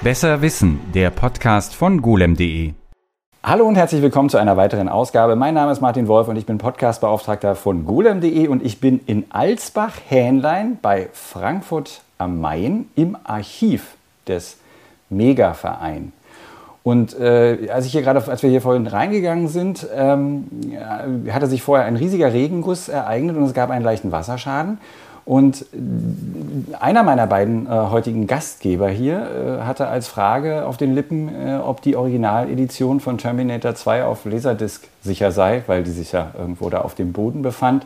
Besser Wissen, der Podcast von golem.de. Hallo und herzlich willkommen zu einer weiteren Ausgabe. Mein Name ist Martin Wolf und ich bin Podcastbeauftragter von golem.de und ich bin in Alsbach-Hähnlein bei Frankfurt am Main im Archiv des Mega-Verein. Und äh, als, ich hier gerade, als wir hier vorhin reingegangen sind, ähm, hatte sich vorher ein riesiger Regenguss ereignet und es gab einen leichten Wasserschaden. Und einer meiner beiden äh, heutigen Gastgeber hier äh, hatte als Frage auf den Lippen, äh, ob die Originaledition von Terminator 2 auf Laserdisc sicher sei, weil die sich ja irgendwo da auf dem Boden befand.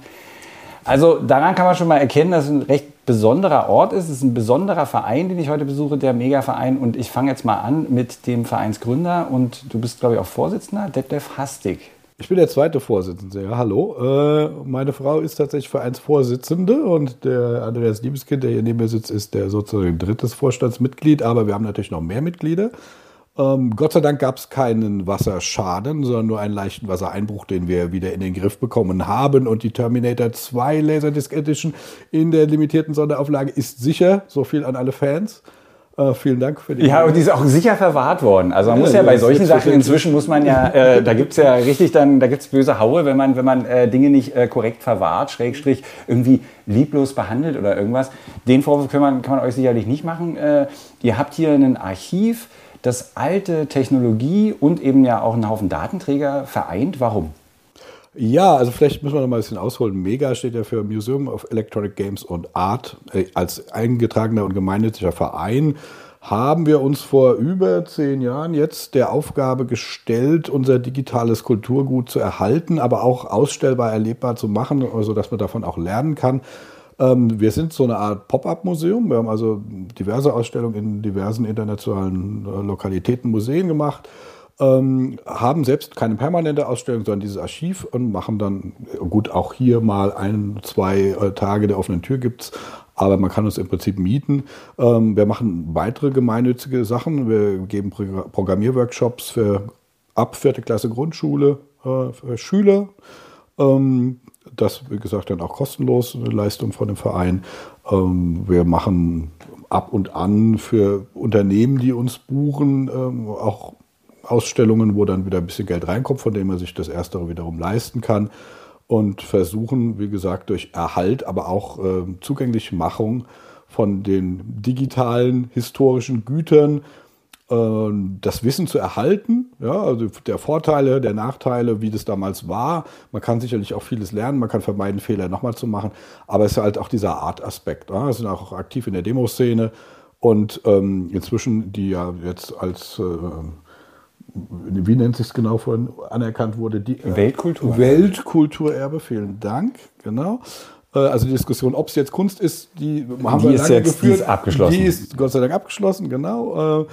Also daran kann man schon mal erkennen, dass es ein recht besonderer Ort ist. Es ist ein besonderer Verein, den ich heute besuche, der Mega-Verein. Und ich fange jetzt mal an mit dem Vereinsgründer und du bist, glaube ich, auch Vorsitzender, Detlef Hastig. Ich bin der zweite Vorsitzende, ja, hallo. Äh, meine Frau ist tatsächlich Vereinsvorsitzende und der Andreas Liebeskind, der hier neben mir sitzt, ist der sozusagen drittes Vorstandsmitglied, aber wir haben natürlich noch mehr Mitglieder. Ähm, Gott sei Dank gab es keinen Wasserschaden, sondern nur einen leichten Wassereinbruch, den wir wieder in den Griff bekommen haben. Und die Terminator 2 Laserdisc Edition in der limitierten Sonderauflage ist sicher. So viel an alle Fans. Uh, vielen Dank für die. Ja, und die ist auch sicher verwahrt worden. Also man ja, muss ja bei solchen Sachen inzwischen muss man ja, äh, da gibt's ja richtig dann, da gibt's böse Haue, wenn man, wenn man äh, Dinge nicht äh, korrekt verwahrt, Schrägstrich irgendwie lieblos behandelt oder irgendwas. Den Vorwurf kann man, kann man euch sicherlich nicht machen. Äh, ihr habt hier ein Archiv, das alte Technologie und eben ja auch einen Haufen Datenträger vereint. Warum? Ja, also vielleicht müssen wir noch mal ein bisschen ausholen. Mega steht ja für Museum of Electronic Games and Art. Äh, als eingetragener und gemeinnütziger Verein haben wir uns vor über zehn Jahren jetzt der Aufgabe gestellt, unser digitales Kulturgut zu erhalten, aber auch ausstellbar, erlebbar zu machen, sodass man davon auch lernen kann. Ähm, wir sind so eine Art Pop-up-Museum. Wir haben also diverse Ausstellungen in diversen internationalen äh, Lokalitäten, Museen gemacht ähm, haben selbst keine permanente Ausstellung, sondern dieses Archiv und machen dann, gut, auch hier mal ein, zwei äh, Tage der offenen Tür gibt es, aber man kann uns im Prinzip mieten. Ähm, wir machen weitere gemeinnützige Sachen. Wir geben Pro Programmierworkshops für ab vierte Klasse Grundschule äh, für Schüler. Ähm, das, wie gesagt, dann auch kostenlos, eine Leistung von dem Verein. Ähm, wir machen ab und an für Unternehmen, die uns buchen, ähm, auch Ausstellungen, wo dann wieder ein bisschen Geld reinkommt, von dem man sich das Erstere wiederum leisten kann. Und versuchen, wie gesagt, durch Erhalt, aber auch äh, Zugänglichmachung von den digitalen historischen Gütern äh, das Wissen zu erhalten. Ja, also der Vorteile, der Nachteile, wie das damals war. Man kann sicherlich auch vieles lernen, man kann vermeiden, Fehler nochmal zu machen. Aber es ist halt auch dieser Art-Aspekt. Ja. Wir sind auch aktiv in der Demoszene und ähm, inzwischen, die ja jetzt als äh, wie nennt sich es genau vorhin, anerkannt wurde? Die, äh, Weltkultur. Weltkulturerbe, vielen Dank, genau. Äh, also die Diskussion, ob es jetzt Kunst ist, die haben die wir lange jetzt, geführt. Die ist abgeschlossen. Die ist Gott sei Dank abgeschlossen, genau. Äh,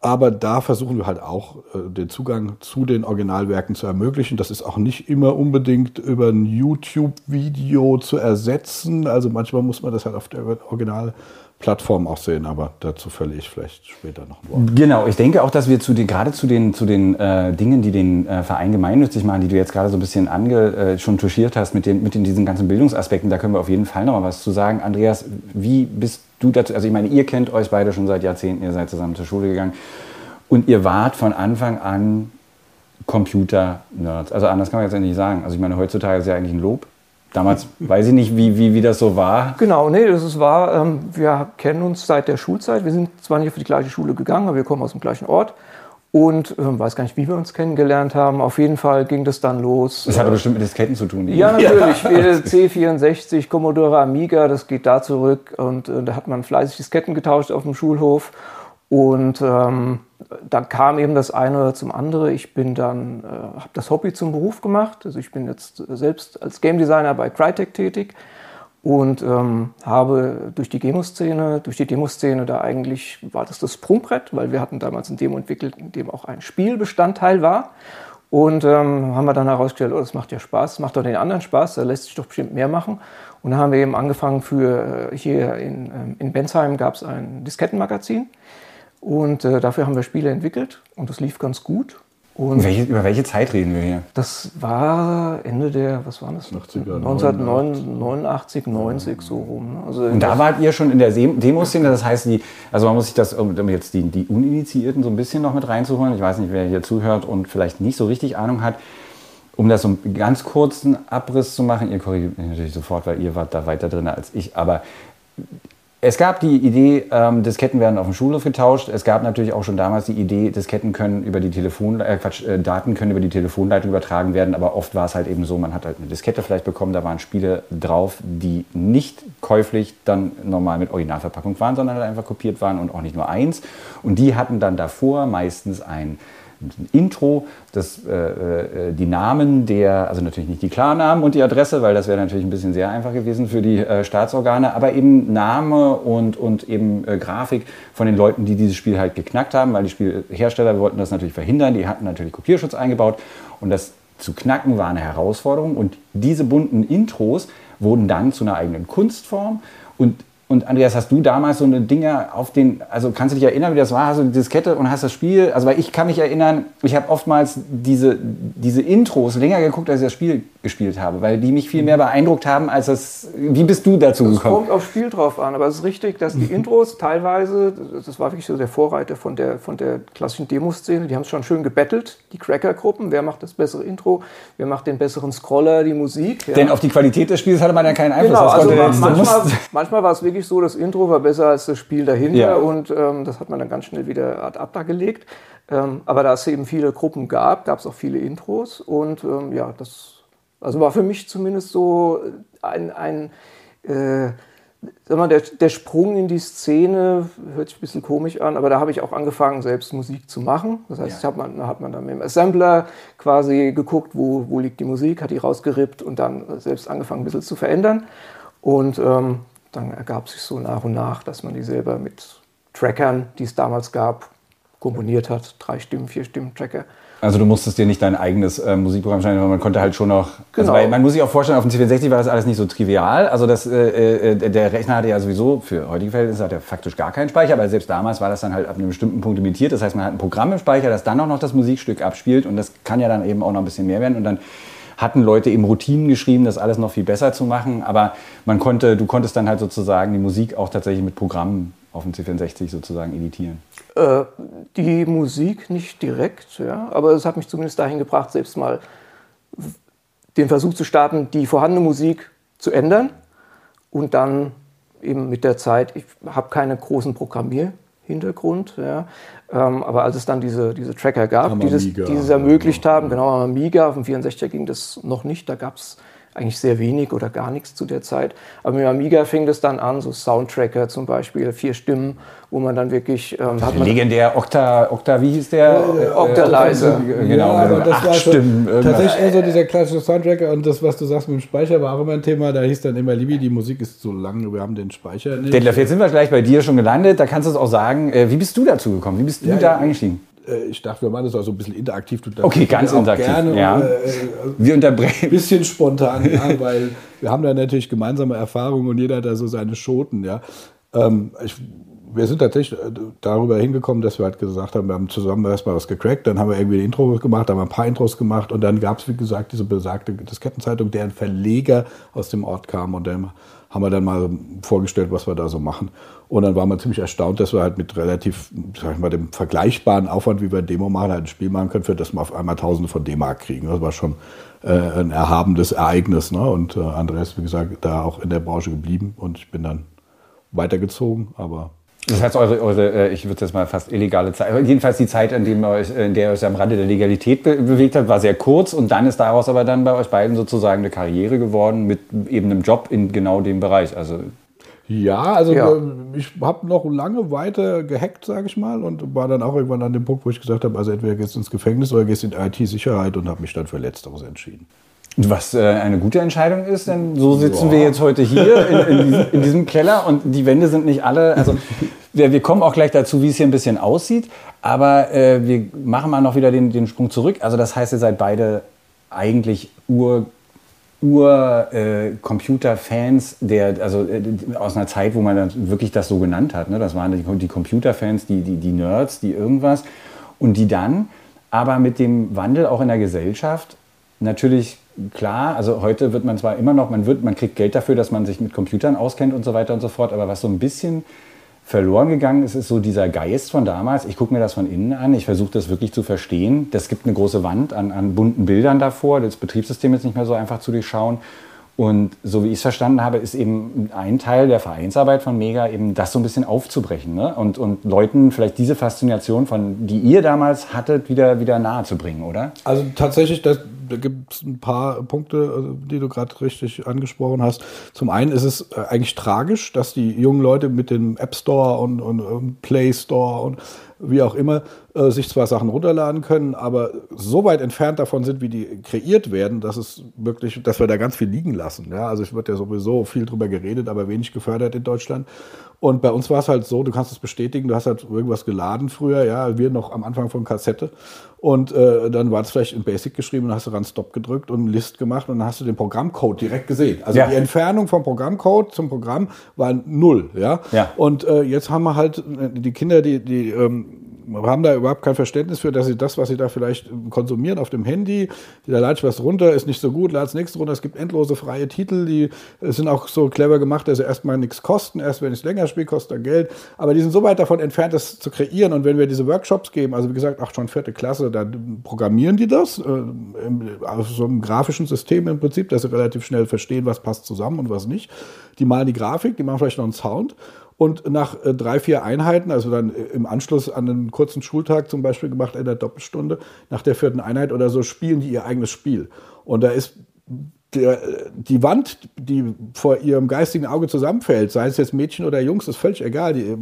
aber da versuchen wir halt auch den Zugang zu den Originalwerken zu ermöglichen. Das ist auch nicht immer unbedingt über ein YouTube-Video zu ersetzen. Also manchmal muss man das halt auf der Original Plattform auch sehen, aber dazu verliere ich vielleicht später noch ein Wort. Genau, ich denke auch, dass wir zu den, gerade zu den, zu den äh, Dingen, die den äh, Verein gemeinnützig machen, die du jetzt gerade so ein bisschen ange, äh, schon touchiert hast mit, den, mit den, diesen ganzen Bildungsaspekten, da können wir auf jeden Fall noch mal was zu sagen. Andreas, wie bist du dazu, also ich meine, ihr kennt euch beide schon seit Jahrzehnten, ihr seid zusammen zur Schule gegangen und ihr wart von Anfang an Computer-Nerds. Also anders kann man jetzt nicht sagen. Also ich meine, heutzutage ist ja eigentlich ein Lob. Damals weiß ich nicht, wie, wie, wie das so war. Genau, nee, das ist wahr. Ähm, wir kennen uns seit der Schulzeit. Wir sind zwar nicht auf die gleiche Schule gegangen, aber wir kommen aus dem gleichen Ort. Und ähm, weiß gar nicht, wie wir uns kennengelernt haben. Auf jeden Fall ging das dann los. Das hatte bestimmt mit Disketten zu tun. Ja, natürlich. Ja. C64, Commodore Amiga, das geht da zurück. Und äh, da hat man fleißig Disketten getauscht auf dem Schulhof. Und ähm, dann kam eben das eine zum anderen. Ich bin dann, äh, habe das Hobby zum Beruf gemacht. Also ich bin jetzt selbst als Game Designer bei Crytek tätig und ähm, habe durch die Demo-Szene, durch die Demo-Szene da eigentlich war das das Sprungbrett, weil wir hatten damals ein Demo entwickelt, in dem auch ein Spielbestandteil war. Und ähm, haben wir dann herausgestellt, oh, das macht ja Spaß, macht doch den anderen Spaß, da lässt sich doch bestimmt mehr machen. Und dann haben wir eben angefangen für, äh, hier in, ähm, in Bensheim gab es ein Diskettenmagazin. Und äh, dafür haben wir Spiele entwickelt und das lief ganz gut. Und welche, über welche Zeit reden wir hier? Das war Ende der, was war das? 80er, 1989, 90 so rum. ne? Also Und da wart ihr schon in der Demoszene, das heißt, die, also man muss sich das, um um jetzt die, die Uninitiierten so ein bisschen noch mit reinzuholen, ich weiß nicht, wer hier zuhört und vielleicht nicht so richtig Ahnung hat, um das so einen ganz kurzen Abriss zu machen, ihr korrigiert mich natürlich sofort, weil ihr wart da weiter drin als ich, aber es gab die Idee, ähm, Disketten werden auf dem Schulhof getauscht. Es gab natürlich auch schon damals die Idee, Disketten können über die Telefon, äh, Quatsch, äh, Daten können über die Telefonleitung übertragen werden. Aber oft war es halt eben so, man hat halt eine Diskette vielleicht bekommen, da waren Spiele drauf, die nicht käuflich dann normal mit Originalverpackung waren, sondern halt einfach kopiert waren und auch nicht nur eins. Und die hatten dann davor meistens ein ein Intro, das, äh, äh, die Namen der, also natürlich nicht die Klarnamen und die Adresse, weil das wäre natürlich ein bisschen sehr einfach gewesen für die äh, Staatsorgane, aber eben Name und, und eben äh, Grafik von den Leuten, die dieses Spiel halt geknackt haben, weil die Spielhersteller wollten das natürlich verhindern, die hatten natürlich Kopierschutz eingebaut und das zu knacken war eine Herausforderung. Und diese bunten Intros wurden dann zu einer eigenen Kunstform. Und und Andreas, hast du damals so eine Dinge auf den, also kannst du dich erinnern, wie das war? Hast du die Diskette und hast das Spiel, also weil ich kann mich erinnern, ich habe oftmals diese, diese Intros länger geguckt, als ich das Spiel gespielt habe, weil die mich viel mehr beeindruckt haben, als das, wie bist du dazu Es gekommen? kommt aufs Spiel drauf an, aber es ist richtig, dass die Intros teilweise, das war wirklich so der Vorreiter von der, von der klassischen Demoszene, die haben es schon schön gebettelt, die Cracker-Gruppen, wer macht das bessere Intro, wer macht den besseren Scroller, die Musik. Ja. Denn auf die Qualität des Spiels hatte man ja keinen Einfluss. Genau, Das also man, manchmal, manchmal war es wirklich so, das Intro war besser als das Spiel dahinter Ja. und ähm, das hat man dann ganz schnell wieder ad acta gelegt. Ähm, aber da es eben viele Gruppen gab, gab es auch viele Intros und ähm, ja, das also war für mich zumindest so ein, ein äh, sag mal, der, der Sprung in die Szene hört sich ein bisschen komisch an, aber da habe ich auch angefangen, selbst Musik zu machen. Das heißt, ich hab man, da hat man dann mit dem Assembler quasi geguckt, wo, wo liegt die Musik, hat die rausgerippt und dann selbst angefangen, ein bisschen zu verändern. Und ähm, dann ergab sich so nach und nach, dass man die selber mit Trackern, die es damals gab, komponiert hat. Drei Stimmen, vier Stimmen Tracker. Also du musstest dir nicht dein eigenes äh, Musikprogramm schneiden, sondern man konnte halt schon noch. Also Genau. weil man muss sich auch vorstellen, auf dem C64 war das alles nicht so trivial. Also das, äh, äh, der Rechner hatte ja sowieso für heutige Verhältnisse hat er faktisch gar keinen Speicher, aber selbst damals war das dann halt ab einem bestimmten Punkt limitiert. Das heißt, man hat ein Programm im Speicher, das dann auch noch das Musikstück abspielt und das kann ja dann eben auch noch ein bisschen mehr werden und dann hatten Leute eben Routinen geschrieben, das alles noch viel besser zu machen, aber man konnte, du konntest dann halt sozusagen die Musik auch tatsächlich mit Programmen auf dem C64 sozusagen editieren. Äh, die Musik nicht direkt, ja, aber es hat mich zumindest dahin gebracht, selbst mal den Versuch zu starten, die vorhandene Musik zu ändern und dann eben mit der Zeit, ich habe keine großen Programmierhintergrund, ja, ähm, aber als es dann diese, diese Tracker gab, die das, Amiga. die das ermöglicht haben, genau am Amiga, auf dem 64er ging das noch nicht, da gab es eigentlich sehr wenig oder gar nichts zu der Zeit. Aber mit dem Amiga fing das dann an, so Soundtracker zum Beispiel, vier Stimmen, wo man dann wirklich, ähm, hat man Legendär Octa, Octa, wie hieß der? Äh, Octalizer. Genau, ja, aber mit das acht war schon Stimmen. irgendwas. tatsächlich eher so dieser klassische Soundtracker und das, was du sagst mit dem Speicher, war auch immer ein Thema. Da hieß dann immer, Libi, die Musik ist so lang, wir haben den Speicher nicht. Detlef, jetzt sind wir gleich bei dir schon gelandet. Da kannst du es auch sagen. Äh, Wie bist du dazu gekommen? Wie bist du Ja, da ja. eingestiegen? Äh, ich dachte, wir machen das auch so ein bisschen interaktiv. Okay, ganz interaktiv, Gerne, ja. äh, Wir ein unterbrechen. bisschen spontan, ja, weil wir haben da natürlich gemeinsame Erfahrungen und jeder hat da so seine Schoten, ja. Ähm, ich, wir sind tatsächlich äh, darüber hingekommen, dass wir halt gesagt haben, wir haben zusammen erstmal was gecrackt, dann haben wir irgendwie ein Intro gemacht, haben ein paar Intros gemacht und dann gab es, wie gesagt, diese besagte Diskettenzeitung, deren Verleger aus dem Ort kam und dann haben wir dann mal vorgestellt, was wir da so machen. Und dann war man ziemlich erstaunt, dass wir halt mit relativ, sag ich mal, dem vergleichbaren Aufwand, wie wir Demo machen, halt ein Spiel machen können, für das wir auf einmal Tausende von D-Mark kriegen. Das war schon äh, ein erhabendes Ereignis. Ne? Und äh, Andreas, wie gesagt, da auch in der Branche geblieben und ich bin dann weitergezogen, aber Das heißt, eure, eure äh, ich würde jetzt mal fast illegale Zeit, jedenfalls die Zeit, in, dem euch, in der ihr euch am Rande der Legalität be bewegt habt, war sehr kurz und dann ist daraus aber dann bei euch beiden sozusagen eine Karriere geworden mit eben einem Job in genau dem Bereich. Also Ja, also Ja. äh, ich habe noch lange weiter gehackt, sage ich mal, und war dann auch irgendwann an dem Punkt, wo ich gesagt habe, also entweder gehst du ins Gefängnis oder gehst in IT-Sicherheit und habe mich dann für Letzteres entschieden. Was äh, eine gute Entscheidung ist, denn so sitzen Ja. wir jetzt heute hier in, in, diesem, in diesem Keller und die Wände sind nicht alle. Also wir, wir kommen auch gleich dazu, wie es hier ein bisschen aussieht, aber äh, wir machen mal noch wieder den, den Sprung zurück. Also das heißt, ihr seid beide eigentlich Ur Ur äh, der also äh, aus einer Zeit, wo man dann wirklich das so genannt hat. Ne? Das waren die, die Computer-Fans, die, die, die Nerds, die irgendwas und die dann aber mit dem Wandel auch in der Gesellschaft natürlich klar, also heute wird man zwar immer noch, man, wird, man kriegt Geld dafür, dass man sich mit Computern auskennt und so weiter und so fort, aber was so ein bisschen verloren gegangen ist, ist so dieser Geist von damals. Ich gucke mir das von innen an, ich versuche das wirklich zu verstehen. Das gibt eine große Wand an, an bunten Bildern davor, das Betriebssystem ist nicht mehr so einfach zu durchschauen. Und so wie ich es verstanden habe, ist eben ein Teil der Vereinsarbeit von Mega eben das so ein bisschen aufzubrechen ne? und, und Leuten vielleicht diese Faszination, von, die ihr damals hattet, wieder, wieder nahe zu bringen, oder? Also tatsächlich, das, da gibt es ein paar Punkte, also, die du gerade richtig angesprochen hast. Zum einen ist es äh, eigentlich tragisch, dass die jungen Leute mit dem App Store und, und, und Play Store und wie auch immer, äh, sich zwar Sachen runterladen können, aber so weit entfernt davon sind, wie die kreiert werden, dass es wirklich, dass wir da ganz viel liegen lassen. Ja, also es wird ja sowieso viel drüber geredet, aber wenig gefördert in Deutschland. Und bei uns war es halt so, du kannst es bestätigen, du hast halt irgendwas geladen früher, ja, wir noch am Anfang von Kassette. Und äh, dann war es vielleicht in Basic geschrieben und hast du ran Stop gedrückt und List gemacht und dann hast du den Programmcode direkt gesehen. Also ja. die Entfernung vom Programmcode zum Programm war null, ja. ja. Und äh, jetzt haben wir halt äh, die Kinder, die, die ähm, haben da überhaupt kein Verständnis für, dass sie das, was sie da vielleicht konsumieren auf dem Handy, da lade ich was runter, ist nicht so gut, lade das nächste runter. Es gibt endlose freie Titel, die sind auch so clever gemacht, dass sie erstmal nichts kosten. Erst wenn ich es länger spiele, kostet dann Geld. Aber die sind so weit davon entfernt, das zu kreieren. Und wenn wir diese Workshops geben, also wie gesagt, auch schon vierte Klasse, dann programmieren die das äh, auf so einem grafischen System im Prinzip, dass sie relativ schnell verstehen, was passt zusammen und was nicht. Die malen die Grafik, die machen vielleicht noch einen Sound und nach äh, drei, vier Einheiten, also dann äh, im Anschluss an einen kurzen Schultag zum Beispiel gemacht in der Doppelstunde, nach der vierten Einheit oder so, spielen die ihr eigenes Spiel. Und da ist der, die Wand, die vor ihrem geistigen Auge zusammenfällt, sei es jetzt Mädchen oder Jungs, ist völlig egal. Die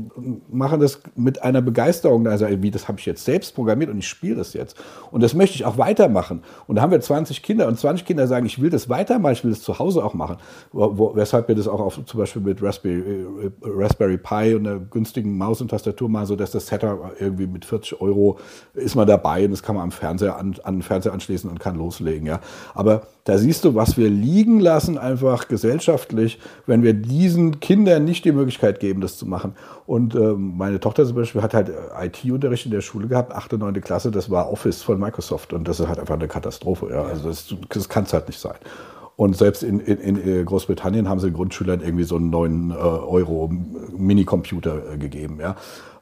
machen das mit einer Begeisterung. Also, wie, das habe ich jetzt selbst programmiert und ich spiele das jetzt. Und das möchte ich auch weitermachen. Und da haben wir 20 Kinder und 20 Kinder sagen, ich will das weitermachen, ich will das zu Hause auch machen. Wo, wo, weshalb wir das auch auf, zum Beispiel mit Raspberry, äh, Raspberry Pi und einer günstigen Maus und Tastatur machen, so dass das Setup irgendwie mit 40 Euro ist man dabei und das kann man am Fernseher an, an den Fernseher anschließen und kann loslegen. Ja. Aber da siehst du, was wir liegen lassen, einfach gesellschaftlich, wenn wir diesen Kindern nicht die Möglichkeit geben, das zu machen. Und äh, meine Tochter zum Beispiel hat halt äh, IT-Unterricht in der Schule gehabt, 8., 9. Klasse, das war Office von Microsoft und das ist halt einfach eine Katastrophe. Ja. Also das, das kann es halt nicht sein. Und selbst in, in, in, Großbritannien haben sie den Grundschülern irgendwie so einen 9 äh, Euro Minicomputer äh, gegeben. Ja.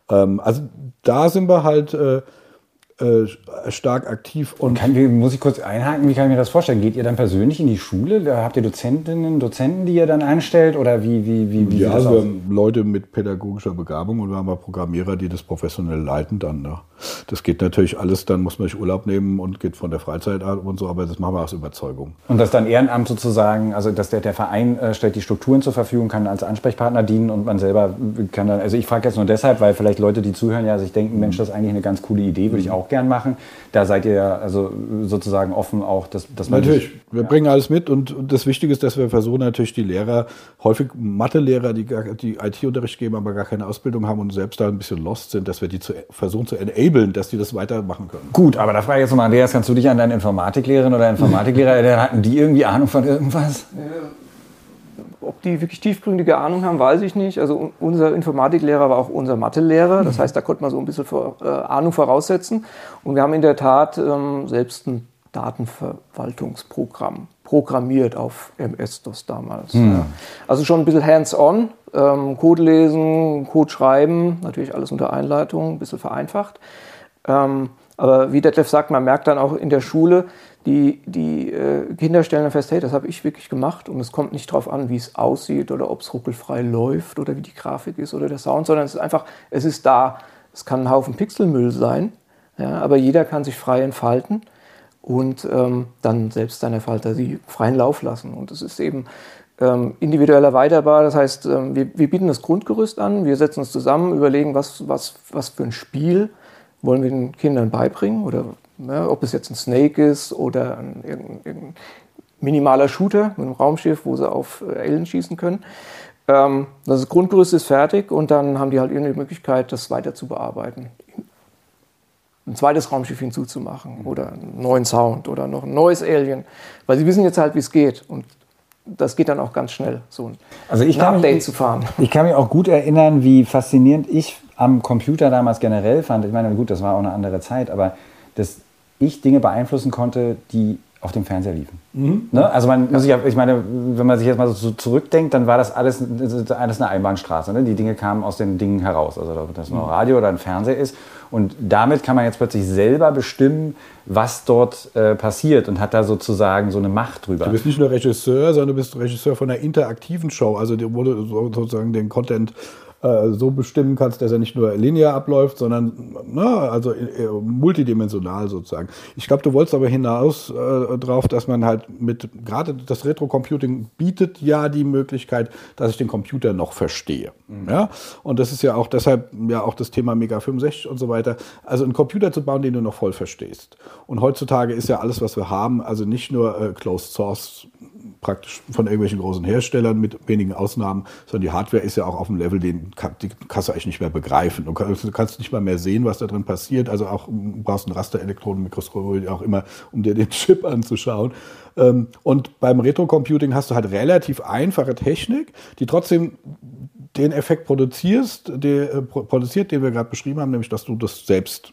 Ähm, also da sind wir halt äh, äh, stark aktiv. Und kann, muss ich kurz einhaken, wie kann ich mir das vorstellen? Geht ihr dann persönlich in die Schule? Da habt ihr Dozentinnen, Dozenten, die ihr dann einstellt? Oder wie, wie, wie, wie Ja, also wir haben Leute mit pädagogischer Begabung und wir haben auch Programmierer, die das professionell leiten dann. Ne? Das geht natürlich alles, dann muss man sich Urlaub nehmen und geht von der Freizeit ab und so, aber das machen wir aus Überzeugung. Und das dann Ehrenamt sozusagen, also dass der, der Verein äh, stellt die Strukturen zur Verfügung, kann als Ansprechpartner dienen und man selber kann dann, also ich frage jetzt nur deshalb, weil vielleicht Leute, die zuhören, ja sich denken, Mensch, das ist eigentlich eine ganz coole Idee, würde ich auch gern machen. Da seid ihr ja also sozusagen offen auch, dass, dass man. Natürlich, wir ja. bringen alles mit und, und, das Wichtige ist, dass wir versuchen natürlich die Lehrer, häufig Mathelehrer, die, die IT-Unterricht geben, aber gar keine Ausbildung haben und selbst da ein bisschen lost sind, dass wir die zu, versuchen zu enablen, dass die das weitermachen können. Gut, aber da frage ich jetzt nochmal, Andreas, kannst du dich an deine Informatiklehrerin oder Informatiklehrer, hatten die irgendwie Ahnung von irgendwas? Ja ob die wirklich tiefgründige Ahnung haben, weiß ich nicht. Also unser Informatiklehrer war auch unser Mathelehrer. Das mhm. heißt, da konnte man so ein bisschen vor, äh, Ahnung voraussetzen. Und wir haben in der Tat ähm, selbst ein Datenverwaltungsprogramm programmiert auf MS-DOS damals. Ja. Also schon ein bisschen hands-on, ähm, Code lesen, Code schreiben, natürlich alles unter Einleitung, ein bisschen vereinfacht. Ähm, aber wie Detlef sagt, man merkt dann auch in der Schule, die, die äh, Kinder stellen dann fest, hey, das habe ich wirklich gemacht und es kommt nicht darauf an, wie es aussieht oder ob es ruckelfrei läuft oder wie die Grafik ist oder der Sound, sondern es ist einfach, es ist da. Es kann ein Haufen Pixelmüll sein, ja, aber jeder kann sich frei entfalten und ähm, dann selbst seine Fantasie freien Lauf lassen. Und es ist eben ähm, individuell erweiterbar. Das heißt, ähm, wir, wir, bieten das Grundgerüst an, wir setzen uns zusammen, überlegen, was, was, was für ein Spiel wollen wir den Kindern beibringen oder Ne, ob es jetzt ein Snake ist oder ein, ein, minimaler Shooter mit einem Raumschiff, wo sie auf äh, Alien schießen können. Ähm, das Grundgerüst ist fertig und dann haben die halt irgendwie die Möglichkeit, das weiter zu bearbeiten. Ein zweites Raumschiff hinzuzumachen oder einen neuen Sound oder noch ein neues Alien. Weil sie wissen jetzt halt, wie es geht. Und das geht dann auch ganz schnell, so ein also ich kann Update mich, zu fahren. Ich kann mich auch gut erinnern, wie faszinierend ich am Computer damals generell fand. Ich meine, gut, das war auch eine andere Zeit, aber das, ich Dinge beeinflussen konnte, die auf dem Fernseher liefen. Mhm. Ne? Also man muss sich, ich meine, wenn man sich jetzt mal so zurückdenkt, dann war das alles, alles eine Einbahnstraße. Ne? Die Dinge kamen aus den Dingen heraus. Also ob das ein Radio oder ein Fernseher ist. Und damit kann man jetzt plötzlich selber bestimmen, was dort äh, passiert und hat da sozusagen so eine Macht drüber. Du bist nicht nur Regisseur, sondern du bist Regisseur von einer interaktiven Show, also wo du sozusagen den Content äh, so bestimmen kannst, dass er nicht nur linear abläuft, sondern na, also äh, multidimensional sozusagen. Ich glaube, du wolltest aber hinaus äh, drauf, dass man halt mit, gerade das Retro-Computing bietet ja die Möglichkeit, dass ich den Computer noch verstehe. Mhm. Ja? Und das ist ja auch deshalb ja auch das Thema Mega 65 und so weiter. Also einen Computer zu bauen, den du noch voll verstehst. Und heutzutage ist ja alles, was wir haben, also nicht nur äh, Closed Source praktisch von irgendwelchen großen Herstellern mit wenigen Ausnahmen, sondern die Hardware ist ja auch auf einem Level, den kann, die kannst du eigentlich nicht mehr begreifen. Du kannst, kannst nicht mal mehr sehen, was da drin passiert. Also auch brauchst ein Rasterelektronenmikroskop auch immer, um dir den Chip anzuschauen. Ähm, und beim Retro-Computing hast du halt relativ einfache Technik, die trotzdem den Effekt produzierst, der, äh, produziert, den wir gerade beschrieben haben, nämlich dass du das selbst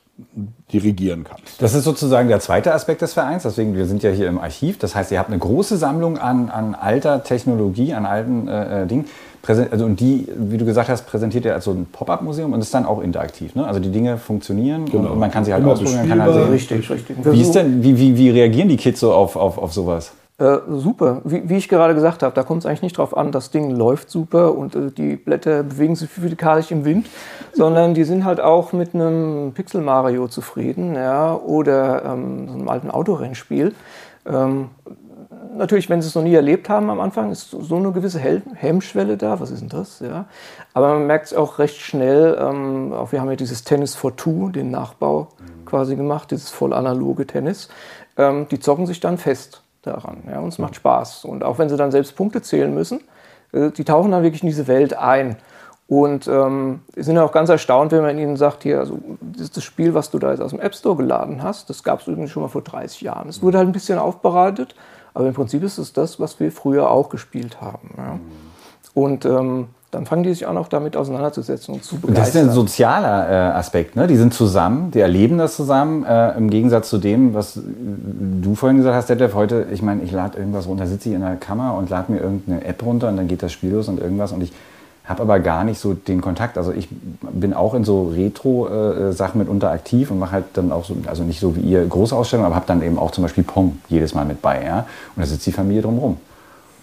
dirigieren kannst. Das ist sozusagen der zweite Aspekt des Vereins. Deswegen, wir sind ja hier im Archiv. Das heißt, ihr habt eine große Sammlung an, an alter Technologie, an alten äh, äh Dingen. Also, und die, wie du gesagt hast, präsentiert ihr als so ein Pop-up-Museum und ist dann auch interaktiv. Ne? Also die Dinge funktionieren genau. und man kann sie halt Immer ausprobieren. Kann halt sehen. Richtig, richtig. Wie, ist denn, wie, wie, wie reagieren die Kids so auf, auf, auf sowas? Äh, super. Wie, wie, ich gerade gesagt habe, da kommt es eigentlich nicht drauf an, das Ding läuft super und äh, die Blätter bewegen sich physikalisch im Wind, sondern die sind halt auch mit einem Pixel Mario zufrieden ja, oder ähm, so einem alten Autorennspiel. Ähm, natürlich, wenn sie es noch nie erlebt haben am Anfang, ist so eine gewisse Hell Hemmschwelle da. Was ist denn das? Ja. Aber man merkt es auch recht schnell. Ähm, auch wir haben ja dieses Tennis for Two, den Nachbau mhm. quasi gemacht, dieses voll analoge Tennis. Ähm, die zocken sich dann fest daran. Ja, und es macht Spaß. Und auch wenn sie dann selbst Punkte zählen müssen, äh, die tauchen dann wirklich in diese Welt ein. Und ähm, sind auch ganz erstaunt, wenn man ihnen sagt, hier, also das, das Spiel, was du da jetzt aus dem App Store geladen hast, das gab es übrigens schon mal vor 30 Jahren. Es wurde halt ein bisschen aufbereitet, aber im Prinzip ist es das, was wir früher auch gespielt haben. Ja. Und ähm, dann fangen die sich auch noch damit auseinanderzusetzen und zu begeistern. Das ist ein sozialer äh, Aspekt. Ne? Die sind zusammen, die erleben das zusammen, äh, im Gegensatz zu dem, was du vorhin gesagt hast, Detlef, heute, ich meine, ich lade irgendwas runter, sitze ich in der Kammer und lade mir irgendeine App runter und dann geht das Spiel los und irgendwas und ich habe aber gar nicht so den Kontakt. Also ich bin auch in so Retro-Sachen äh, mitunter aktiv und mache halt dann auch so, also nicht so wie ihr große Ausstellungen, aber habe dann eben auch zum Beispiel Pong jedes Mal mit bei. Ja? Und da sitzt die Familie drumherum.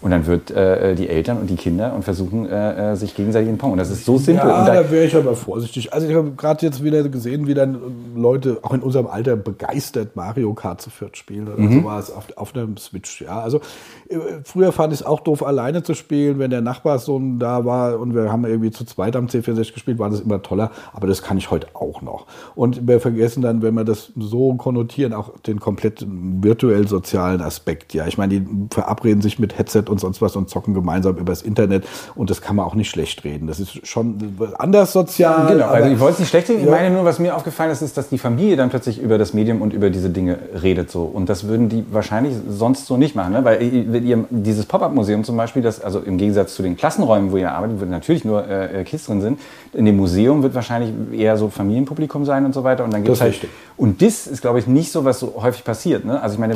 Und dann wird äh, die Eltern und die Kinder und versuchen äh, äh sich gegenseitig in Pong. Und das ist so simpel. Ja, da, da wäre ich aber vorsichtig. Also ich habe gerade jetzt wieder gesehen, wie dann Leute auch in unserem Alter begeistert Mario Kart zu viert spielen oder mhm. sowas auf, auf einem Switch. Ja, also äh, früher fand ich es auch doof, alleine zu spielen. Wenn der Nachbarssohn da war und wir haben irgendwie zu zweit am C64 gespielt, war das immer toller. Aber das kann ich heute auch noch. Und wir vergessen dann, wenn wir das so konnotieren, auch den kompletten virtuell sozialen Aspekt. Ja, ich meine, die verabreden sich mit Headset und sonst was und zocken gemeinsam übers Internet. Und das kann man auch nicht schlecht reden. Das ist schon anders sozial. Genau, also ich wollte es nicht schlecht reden. Ich meine nur, was mir aufgefallen ist, ist, dass die Familie dann plötzlich über das Medium und über diese Dinge redet. So. Und das würden die wahrscheinlich sonst so nicht machen. Ne? Weil ihr, dieses Pop-Up-Museum zum Beispiel, das, also im Gegensatz zu den Klassenräumen, wo ihr arbeitet, wo natürlich nur äh, äh, Kids drin sind, in dem Museum wird wahrscheinlich eher so Familienpublikum sein und so weiter. Und dann gibt halt. Richtig. Und das ist, glaube ich, nicht so, was so häufig passiert. Ne? Also ich meine,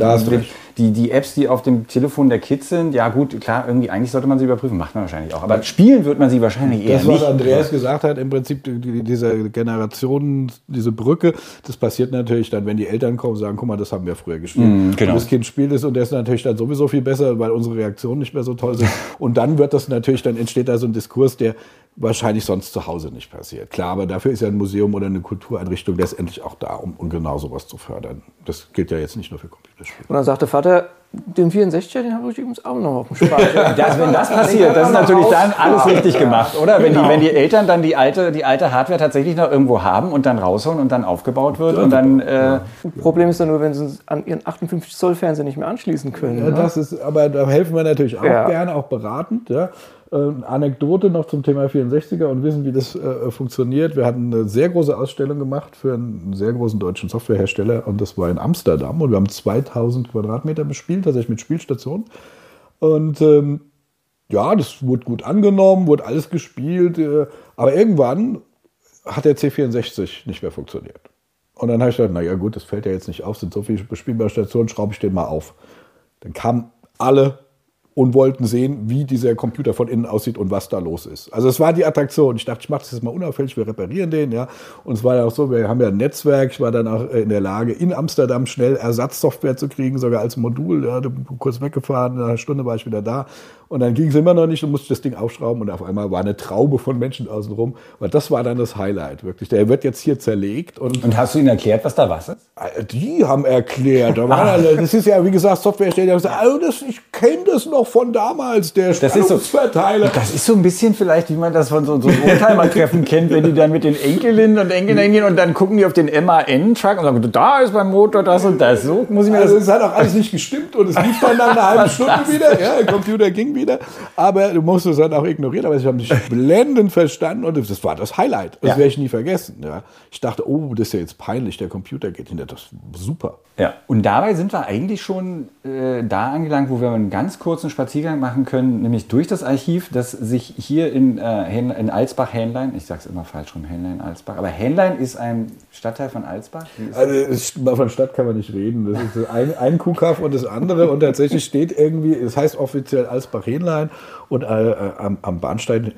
die, die Apps, die auf dem Telefon der Kids sind, ja gut, klar, irgendwie, eigentlich sollte man sie überprüfen, macht man wahrscheinlich auch. Aber spielen wird man sie wahrscheinlich eher das, nicht. Das, was Andreas gesagt hat, im Prinzip die, diese Generation, diese Brücke, das passiert natürlich dann, wenn die Eltern kommen und sagen, guck mal, das haben wir früher gespielt. Mm, genau. Und das Kind spielt es und der ist natürlich dann sowieso viel besser, weil unsere Reaktionen nicht mehr so toll sind. und dann wird das natürlich, dann entsteht da so ein Diskurs, der wahrscheinlich sonst zu Hause nicht passiert. Klar, aber dafür ist ja ein Museum oder eine Kultureinrichtung letztendlich auch da, um, um genau sowas zu fördern. Das gilt ja jetzt nicht nur für Computerspiele. Und dann sagte Vater, den 64er, den habe ich übrigens auch noch auf dem Speicher. das, wenn das passiert, das ist natürlich dann alles richtig gemacht, oder? Wenn, genau. die, wenn die Eltern dann die alte, die alte Hardware tatsächlich noch irgendwo haben und dann rausholen und dann aufgebaut wird ja, und dann... Äh Problem ist dann nur, wenn sie an ihren 58 Zoll Fernseher nicht mehr anschließen können. Ja, ne? das ist, aber da helfen wir natürlich auch ja. gerne, auch beratend. Ja. Äh, Anekdote noch zum Thema 64er und wissen, wie das äh, funktioniert. Wir hatten eine sehr große Ausstellung gemacht für einen sehr großen deutschen Softwarehersteller und das war in Amsterdam und wir haben 2000 Quadratmeter bespielt, tatsächlich mit Spielstationen. Und ähm, ja, das wurde gut angenommen, wurde alles gespielt, äh, aber irgendwann hat der C64 nicht mehr funktioniert. Und dann habe ich gedacht, naja gut, das fällt ja jetzt nicht auf, sind so viele bespielbare Stationen, schraube ich den mal auf. Dann kamen alle und wollten sehen, wie dieser Computer von innen aussieht und was da los ist. Also es war die Attraktion. Ich dachte, ich mache das jetzt mal unauffällig, wir reparieren den, ja. Und es war ja auch so, wir haben ja ein Netzwerk. Ich war dann auch in der Lage, in Amsterdam schnell Ersatzsoftware zu kriegen, sogar als Modul. Ja, kurz weggefahren, eine Stunde war ich wieder da. Und dann ging es immer noch nicht und musste das Ding aufschrauben und auf einmal war eine Traube von Menschen außenrum. Und das war dann das Highlight, wirklich. Der wird jetzt hier zerlegt. Und, Und hast du ihnen erklärt, was da was ist? Äh, die haben erklärt. Alle, das ist ja, wie gesagt, Softwarehersteller, die haben gesagt, oh, das, ich kenne das noch von damals, der Das ist so- Spannungsverteiler. Das ist so ein bisschen vielleicht, wie man das von so, so Oldtimer-Treffen kennt, wenn die dann mit den Enkelinnen und Enkeln hingehen und dann gucken die auf den MAN-Truck und sagen, da ist beim Motor das und das. So muss ich mir das... Also es hat auch alles nicht gestimmt und es lief dann nach einer halben Stunde wieder. Ja, der Computer ging wieder. Aber du musst es dann auch ignorieren. Aber ich habe mich blendend verstanden und das war das Highlight. Das Ja. werde ich nie vergessen. Ja. Ich dachte, oh, das ist ja jetzt peinlich, der Computer geht hinter. Das super. Ja, und dabei sind wir eigentlich schon äh, da angelangt, wo wir einen ganz kurzen Spaziergang machen können, nämlich durch das Archiv, das sich hier in, äh, in Alsbach-Hähnlein, ich sage es immer falsch rum, Hähnlein-Alsbach, aber Hähnlein ist ein Stadtteil von Alsbach. Also von Stadt kann man nicht reden. Das ist ein, ein Kuhkaff und das andere. Und tatsächlich steht irgendwie, es heißt offiziell Alsbach-Hähnlein und äh, äh, am, am Bahnsteig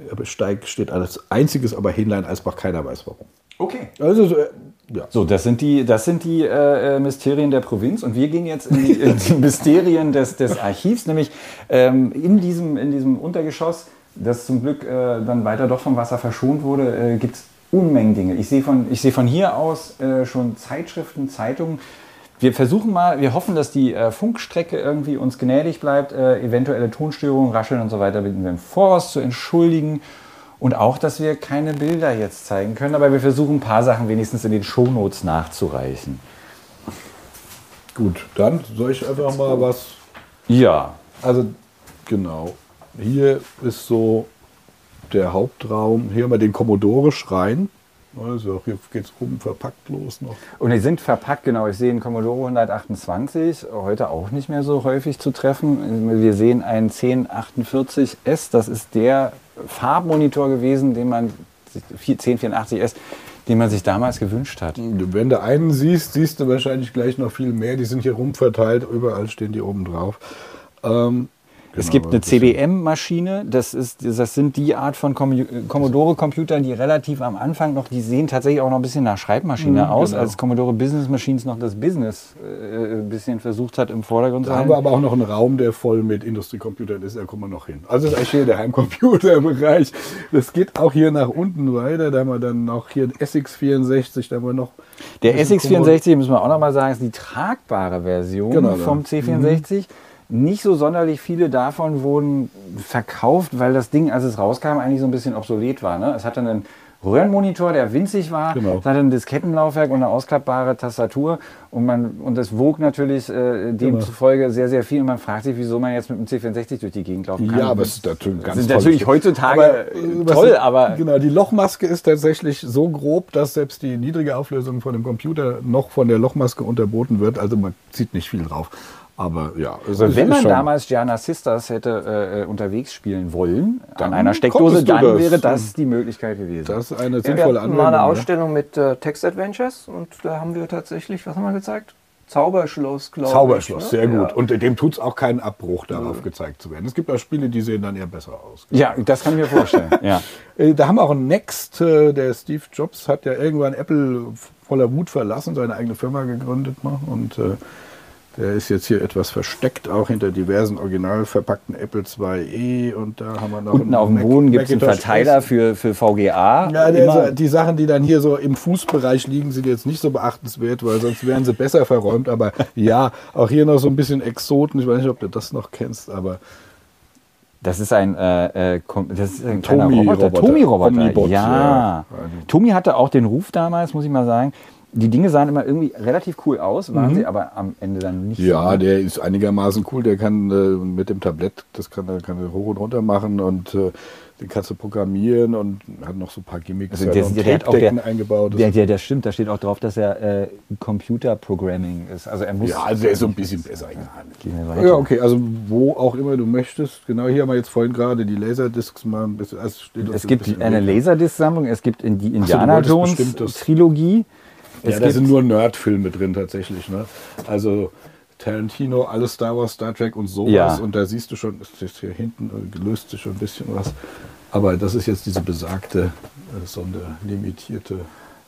steht als einziges aber Hähnlein-Alsbach. Keiner weiß warum. Okay. Also so, äh, ja. So, das sind die, das sind die äh, äh, Mysterien der Provinz und wir gehen jetzt in die, in die Mysterien des, des Archivs, nämlich ähm, in, diesem, in diesem Untergeschoss, das zum Glück äh, dann weiter doch vom Wasser verschont wurde, äh, gibt es Unmengen Dinge. Ich sehe von, ich sehe von hier aus äh, schon Zeitschriften, Zeitungen. Wir versuchen mal, wir hoffen, dass die äh, Funkstrecke irgendwie uns gnädig bleibt, äh, eventuelle Tonstörungen, Rascheln und so weiter bitten wir im Voraus zu entschuldigen. Und auch, dass wir keine Bilder jetzt zeigen können, aber wir versuchen ein paar Sachen wenigstens in den Shownotes nachzureichen. Gut, dann soll ich einfach mal was. Ja, Also, genau. Hier ist so der Hauptraum. Hier haben wir den Commodore-Schrein. Also, hier geht es oben verpackt los noch. und die sind verpackt, genau. Ich sehe einen Commodore 128, heute auch nicht mehr so häufig zu treffen. Wir sehen einen 1048S, das ist der Farbmonitor gewesen, den man, 1084S, den man sich damals gewünscht hat. Wenn du einen siehst, siehst du wahrscheinlich gleich noch viel mehr. Die sind hier rumverteilt. Überall stehen die oben drauf. Ähm, Es genau, gibt eine CBM-Maschine, das, ist, das sind die Art von Commodore-Computern, die relativ am Anfang noch, die sehen tatsächlich auch noch ein bisschen nach Schreibmaschine aus, genau. als Commodore Business Machines noch das Business äh, ein bisschen versucht hat im Vordergrund zu Da haben wir aber auch noch einen Raum, der voll mit Industriecomputern ist. Da kommen wir noch hin. Also das ist eigentlich hier der Heimcomputerbereich. Das geht auch hier nach unten weiter. Da haben wir dann noch hier ein SX64. Da haben wir noch Der ein bisschen SX64, müssen wir auch noch mal sagen, ist die tragbare Version Genau, vom C64. Nicht so sonderlich viele davon wurden verkauft, weil das Ding, als es rauskam, eigentlich so ein bisschen obsolet war. Ne? Es hatte einen Röhrenmonitor, der winzig war, Genau. es hatte ein Diskettenlaufwerk und eine ausklappbare Tastatur und, man, und es wog natürlich äh, demzufolge sehr, sehr viel und man fragt sich, wieso man jetzt mit dem C64 durch die Gegend laufen kann. Ja, aber es ist natürlich ganz Das ist natürlich heutzutage Aber, äh, äh, toll, ist- aber Genau, die Lochmaske ist tatsächlich so grob, dass selbst die niedrige Auflösung von dem Computer noch von der Lochmaske unterboten wird. Also man sieht nicht viel drauf. Aber ja, Also wenn man damals Gianna Sisters hätte äh, unterwegs spielen wollen, Dann an einer Steckdose, dann das. wäre das die Möglichkeit gewesen. Das ist eine Ja, wir sinnvolle hatten Anwendung. mal eine ja. Ausstellung mit äh, Text Adventures und da haben wir tatsächlich, was haben wir gezeigt? Zauberschloss, glaube ich. Zauberschloss, ne? sehr gut. Ja. Und dem tut es auch keinen Abbruch, darauf gezeigt zu werden. Es gibt auch Spiele, die sehen dann eher besser aus. ja, das kann ich mir vorstellen. ja. Äh, Da haben wir auch einen Next. äh, Der Steve Jobs hat ja irgendwann Apple voller Wut verlassen, seine eigene Firma gegründet. Ne? Und äh, der ist jetzt hier etwas versteckt, auch hinter diversen original verpackten Apple IIe. Und da haben wir noch Unten einen auf dem Boden gibt es einen Verteiler für, für VGA. Ja, der, die Sachen, die dann hier so im Fußbereich liegen, sind jetzt nicht so beachtenswert, weil sonst wären sie besser verräumt. Aber ja, auch hier noch so ein bisschen Exoten. Ich weiß nicht, ob du das noch kennst, aber Das ist ein, äh, äh, kom- das ist ein kleiner Tomi-Roboter. Roboter. Tomi-Roboter. Omnibot, ja. ja. Tomi hatte auch den Ruf damals, muss ich mal sagen. Die Dinge sahen immer irgendwie relativ cool aus, waren sie aber am Ende dann nicht Mhm. Ja, so. der ist einigermaßen cool. Der kann äh, mit dem Tablett, das kann er kann er hoch und runter machen und äh, den kannst du programmieren und hat noch so ein paar Gimmicks. Also Er der, der, der hat auch der, eingebaut. der, der, der stimmt, da steht auch drauf, dass er äh, Computer Programming ist. Also er muss. ja, also der ist so ein bisschen besser gehandelt. Gehen wir weiter. Ja, okay, also wo auch immer du möchtest. Genau hier haben wir jetzt vorhin gerade die Laserdiscs mal ein bisschen. Also Es ein gibt bisschen eine. Laserdisc-Sammlung, es gibt in die Indiana wolltest Jones bestimmt das- Trilogie. Es ja, da sind nur Nerd-Filme drin tatsächlich. Ne? Also Tarantino, alles Star Wars, Star Trek und sowas. Ja. Und da siehst du schon, es ist hier hinten äh, gelöst sich schon ein bisschen was. Aber das ist jetzt diese besagte, äh, sonderlimitierte.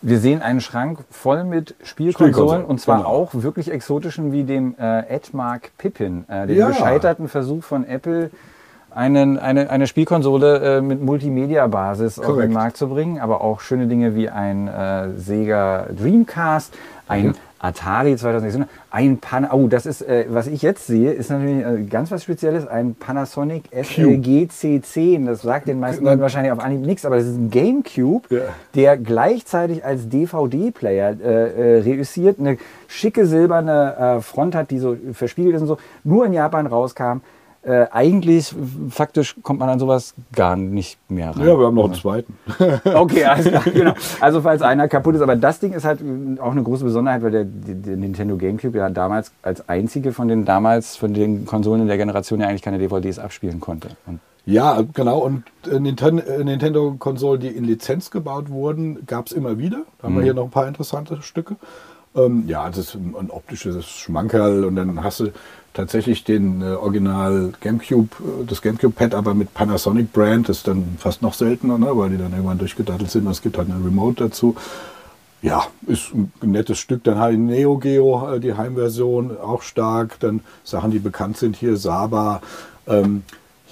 Wir sehen einen Schrank voll mit Spielkonsolen Spielkonsolen, und zwar genau. auch wirklich exotischen wie dem äh, Edmark Pippin, äh, den Ja. gescheiterten Versuch von Apple, einen, eine, eine Spielkonsole äh, mit Multimedia-Basis auf den. Markt zu bringen, aber auch schöne Dinge wie ein äh, Sega Dreamcast, ein Mhm. Atari 2006, ein Pan oh, das ist, äh, was ich jetzt sehe, ist natürlich äh, ganz was Spezielles, ein Panasonic SLG C10. Das sagt den meisten Leuten wahrscheinlich auf Anhieb nichts, aber das ist ein Gamecube, Ja. der gleichzeitig als DVD-Player äh, äh, reüssiert, eine schicke silberne äh, Front hat, die so verspiegelt ist und so, nur in Japan rauskam. Äh, eigentlich, faktisch, kommt man an sowas gar nicht mehr ran. Ja, wir haben noch einen zweiten. Okay, klar, genau. Also falls einer kaputt ist, aber das Ding ist halt auch eine große Besonderheit, weil der, der, Nintendo GameCube ja damals als einzige von den damals von den Konsolen in der Generation ja eigentlich keine DVDs abspielen konnte. Und Ja, genau. Und äh, äh, Nintendo-Konsolen, die in Lizenz gebaut wurden, gab es immer wieder. Da haben wir hier noch ein paar interessante Stücke. Ähm, ja, das ist ein optisches Schmankerl und dann hast du tatsächlich den äh, Original GameCube, äh, das GameCube-Pad, aber mit Panasonic Brand. Das ist dann fast noch seltener, ne, weil die dann irgendwann durchgedattelt sind. Es gibt halt eine Remote dazu. Ja, ist ein nettes Stück. Dann halt Neo Geo, äh, die Heimversion, auch stark. Dann Sachen, die bekannt sind hier, Saba. Ähm,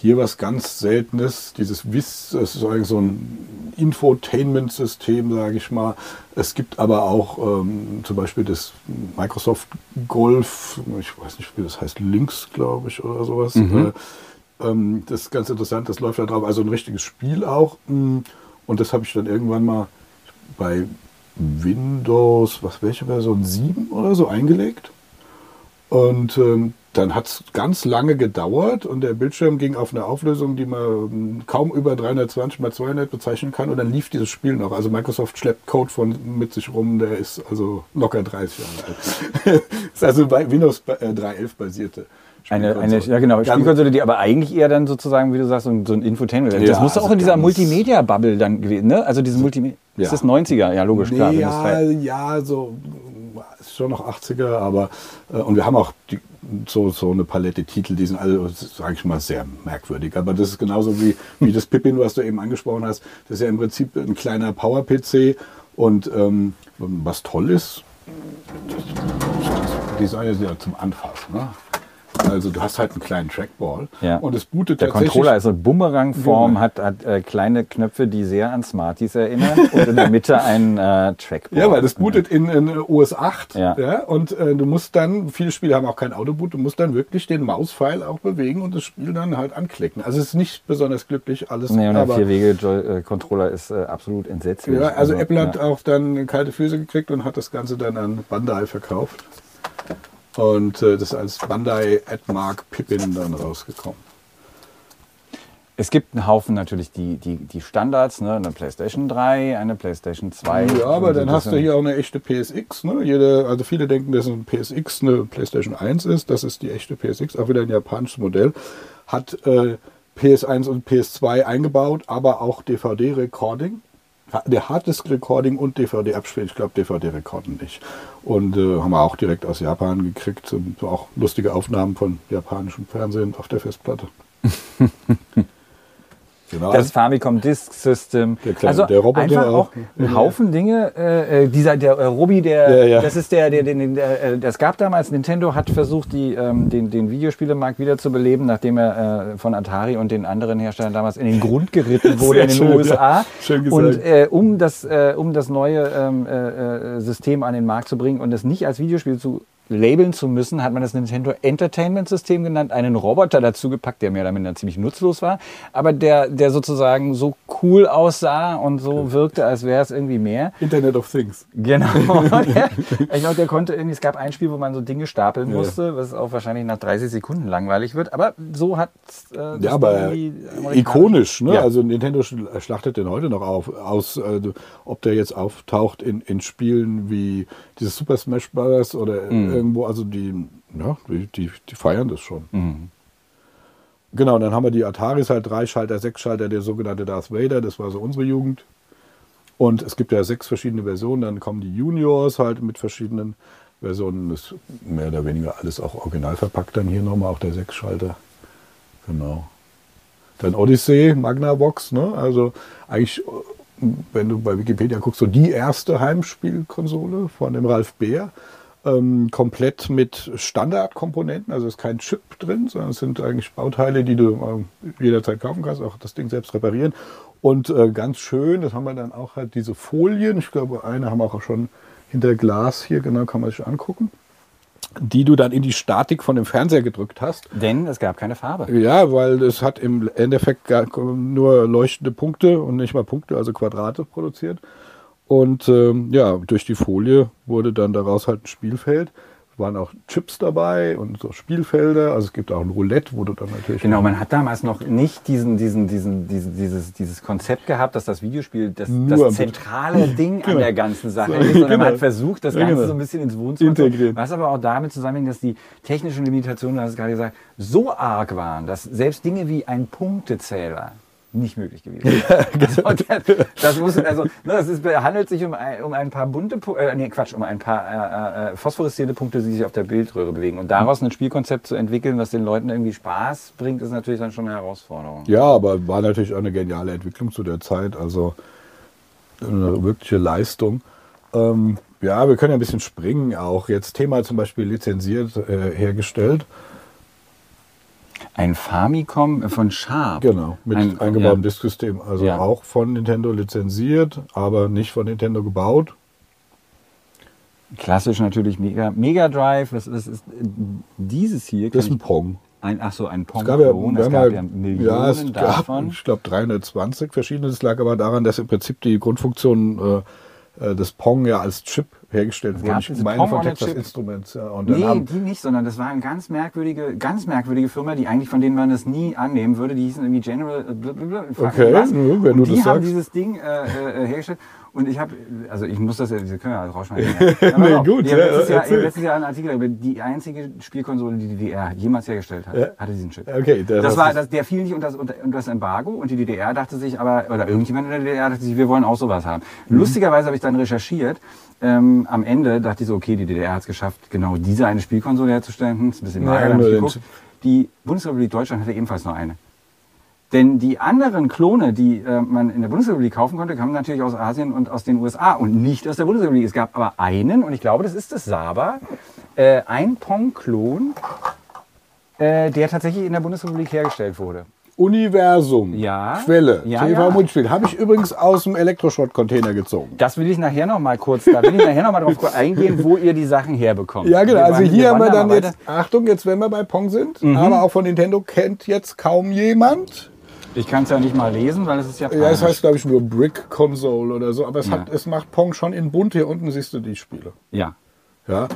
hier was ganz Seltenes, dieses WIS, das ist eigentlich so ein Infotainment-System, sage ich mal. Es gibt aber auch ähm, zum Beispiel das Microsoft Golf, ich weiß nicht, wie das heißt, Links, glaube ich, oder sowas. Äh, ähm, das ist ganz interessant, das läuft da drauf. Also ein richtiges Spiel auch. Mm, Und das habe ich dann irgendwann mal bei Windows, was welche Version 7 oder so eingelegt. Und ähm, dann hat es ganz lange gedauert und der Bildschirm ging auf eine Auflösung, die man ähm, kaum über 320 mal 200 bezeichnen kann. Und dann lief dieses Spiel noch. Also Microsoft schleppt Code von mit sich rum, der ist also locker 30 Jahre alt. ist also bei Windows äh, 3.11 basierte. eine, eine, ja genau, Spielkonsole, die aber eigentlich eher dann sozusagen, wie du sagst, so ein, so ein Infotainment. Das Ja, musste auch also in dieser Multimedia-Bubble dann gewesen, ne? Also diese Multimedia. Ja. Ist das 90er? Ja, logisch, klar. wenn das ja, ja, so ist schon noch 80er, aber äh, und wir haben auch die, so, so eine Palette Titel, die sind alle, sage ich mal, sehr merkwürdig. Aber das ist genauso wie, wie das Pippin, was du eben angesprochen hast. Das ist ja im Prinzip ein kleiner Power-PC und ähm, was toll ist, das Design ist ja zum Anfassen. Ne? Also du hast halt einen kleinen Trackball Ja. und es bootet Der. Controller ist so Bumerangform, Genau. hat, hat äh, kleine Knöpfe, die sehr an Smarties erinnern und in der Mitte ein äh, Trackball. Ja, weil das bootet in, in OS 8. Ja. und äh, du musst dann, viele Spiele haben auch kein Autoboot, du musst dann wirklich den Mauspfeil auch bewegen und das Spiel dann halt anklicken. Also es ist nicht besonders glücklich alles. Nee, und der Vier-Wege-Controller ist äh, absolut entsetzlich. ja, also Apple hat ja. auch dann kalte Füße gekriegt und hat das Ganze dann an Bandai verkauft. Und äh, das ist als Bandai Admark Pippin dann rausgekommen. Es gibt einen Haufen natürlich die, die, die Standards, ne? eine PlayStation 3, eine PlayStation 2. Ja, aber dann hast du hier auch eine echte PSX. Ne? Jede, also viele denken, dass ein PSX eine PlayStation 1 ist. Das ist die echte PSX, auch wieder ein japanisches Modell. Hat äh, PS1 und PS2 eingebaut, aber auch DVD-Recording. Der Harddisk-Recording und DVD-Abspiel. Ich glaube, DVD-Recording nicht. Und äh, haben wir auch direkt aus Japan gekriegt. Und auch lustige Aufnahmen von japanischem Fernsehen auf der Festplatte. genau. Das Famicom Disk System. Der kleine- also der Roboter einfach auch ein Haufen Dinge. Äh, äh, dieser der äh, Robi, der, Ja, ja. das ist der, der, den, der, äh, das gab damals. Nintendo hat versucht, die, ähm, den, den Videospielemarkt wieder zu beleben, nachdem er äh, von Atari und den anderen Herstellern damals in den Grund geritten wurde in den schön, USA. ja. Schön gesagt. Und äh, um das, äh, um das neue ähm, äh, äh, System an den Markt zu bringen und es nicht als Videospiel zu labeln zu müssen, hat man das Nintendo Entertainment System genannt, einen Roboter dazu gepackt, der mehr oder minder ziemlich nutzlos war, aber der, der sozusagen so cool aussah und so wirkte, als wäre es irgendwie mehr. Internet of Things. Genau. Der- ich glaube, der konnte irgendwie, es gab ein Spiel, wo man so Dinge stapeln Ja. musste, was auch wahrscheinlich nach 30 Sekunden langweilig wird, aber so hat äh, Ja, aber ikonisch, ne? Ja. Also Nintendo schl- schlachtet den heute noch auf, aus, äh, ob der jetzt auftaucht in, in Spielen wie dieses Super Smash Bros. oder Mhm. Irgendwo, also die, ja, die, die, die feiern das schon. Genau, und dann haben wir die Ataris halt, drei Schalter, sechs Schalter, der sogenannte Darth Vader, das war so unsere Jugend. Und es gibt ja sechs verschiedene Versionen, dann kommen die Juniors halt mit verschiedenen Versionen. Das ist mehr oder weniger alles auch original verpackt. Dann hier nochmal auch der Sechsschalter. Genau. Dann Odyssey, Magnavox, ne? Also eigentlich, wenn du bei Wikipedia guckst, so die erste Heimspielkonsole von dem Ralf Beer. Ähm, komplett mit Standardkomponenten, also ist kein Chip drin, sondern es sind eigentlich Bauteile, die du äh, jederzeit kaufen kannst, auch das Ding selbst reparieren. Und äh, ganz schön, das haben wir dann auch halt diese Folien, ich glaube, eine haben wir auch schon hinter Glas hier, genau, kann man sich angucken, die du dann in die Statik von dem Fernseher gedrückt hast. Denn es gab keine Farbe. Ja, weil es hat im Endeffekt nur leuchtende Punkte und nicht mal Punkte, also Quadrate produziert. Und ähm, ja, durch die Folie wurde dann daraus halt ein Spielfeld. Es waren auch Chips dabei und so Spielfelder. Also es gibt auch ein Roulette, wo du dann natürlich. Genau, man hat damals noch nicht diesen, diesen, diesen, diesen dieses, dieses Konzept gehabt, dass das Videospiel das, das zentrale Ding an Genau. der ganzen Sache So, ist, sondern man genau. hat versucht, das Ganze genau. so ein bisschen ins Wohnzimmer zu Integrieren. Was aber auch damit zusammenhängt, dass die technischen Limitationen, du hast es gerade gesagt, so arg waren, dass selbst Dinge wie ein Punktezähler nicht möglich gewesen sind. also, das, das, muss, also, ne, das ist, handelt sich um ein, um ein paar bunte, äh, nee, Quatsch, um ein paar äh, äh, phosphoreszierende Punkte, die sich auf der Bildröhre bewegen. Und daraus ein Spielkonzept zu entwickeln, was den Leuten irgendwie Spaß bringt, ist natürlich dann schon eine Herausforderung. Ja, aber war natürlich auch eine geniale Entwicklung zu der Zeit. Also eine wirkliche Leistung. Ähm, ja, wir können ja ein bisschen springen auch. Jetzt Thema zum Beispiel lizenziert äh, hergestellt. Ein Famicom von Sharp. Genau, mit Ein- eingebautem ja. Disksystem. Also Ja. auch von Nintendo lizenziert, aber nicht von Nintendo gebaut. Klassisch natürlich Mega, Mega Drive. Was, was ist dieses hier? Das ist ein Pong. ein, ach so, ein Pong. Es gab ja, es gab ja, ja Millionen ja, es gab, davon. ich glaube, 320 verschiedene. Das lag aber daran, dass im Prinzip die Grundfunktion äh, äh, des Pong ja als Chip hergestellt wurde. Ich meine Pong von Texas? Instruments. Ja. Und Nee, haben, die nicht, sondern das war eine ganz merkwürdige, ganz merkwürdige Firma, die eigentlich von denen man das nie annehmen würde. Die hießen irgendwie General. äh, blablabla, Okay, was. nö, wenn und du die das haben sagst. dieses Ding äh, äh, hergestellt. Und ich habe, also ich muss das ja, diese können ja rausschneiden. Ja, Nee, gut, ja, letztes, Jahr, erzähl. hab letztes Jahr einen Artikel über die einzige Spielkonsole, die die DDR jemals hergestellt hat, Ja. hatte diesen Chip. Okay, das das war, das, der fiel nicht unter das, unter, unter das Embargo und die DDR dachte sich aber, oder irgendjemand in der DDR dachte sich, wir wollen auch sowas haben. Mhm. Lustigerweise habe ich dann recherchiert. Ähm, am Ende dachte ich so, okay, die DDR hat es geschafft, genau diese eine Spielkonsole herzustellen. Hm, ist ein bisschen Ja, geguckt. Chip. Die Bundesrepublik Deutschland hatte ebenfalls nur eine. Denn die anderen Klone, die äh, man in der Bundesrepublik kaufen konnte, kamen natürlich aus Asien und aus den USA und nicht aus der Bundesrepublik. Es gab aber einen, und ich glaube, das ist das Saba, äh, ein Pong-Klon, äh, der tatsächlich in der Bundesrepublik hergestellt wurde. Universum, Ja. Quelle, Ja, TV ja. Mundspiel. Habe ich übrigens aus dem Elektroschrott-Container gezogen. Das will ich nachher noch mal kurz, da will ich nachher noch mal drauf eingehen, wo ihr die Sachen herbekommt. Ja, genau. Wir Also hier haben wir dann jetzt, Mhm. Achtung, jetzt wenn wir bei Pong sind, aber auch von Nintendo kennt jetzt kaum jemand. Ich kann es ja nicht mal lesen, weil es ist ja. Ja, es heißt, glaube ich, nur Brick Console oder so, aber es, hat, Ja. es macht Pong schon in bunt. Hier unten siehst du die Spiele. Ja. Ja.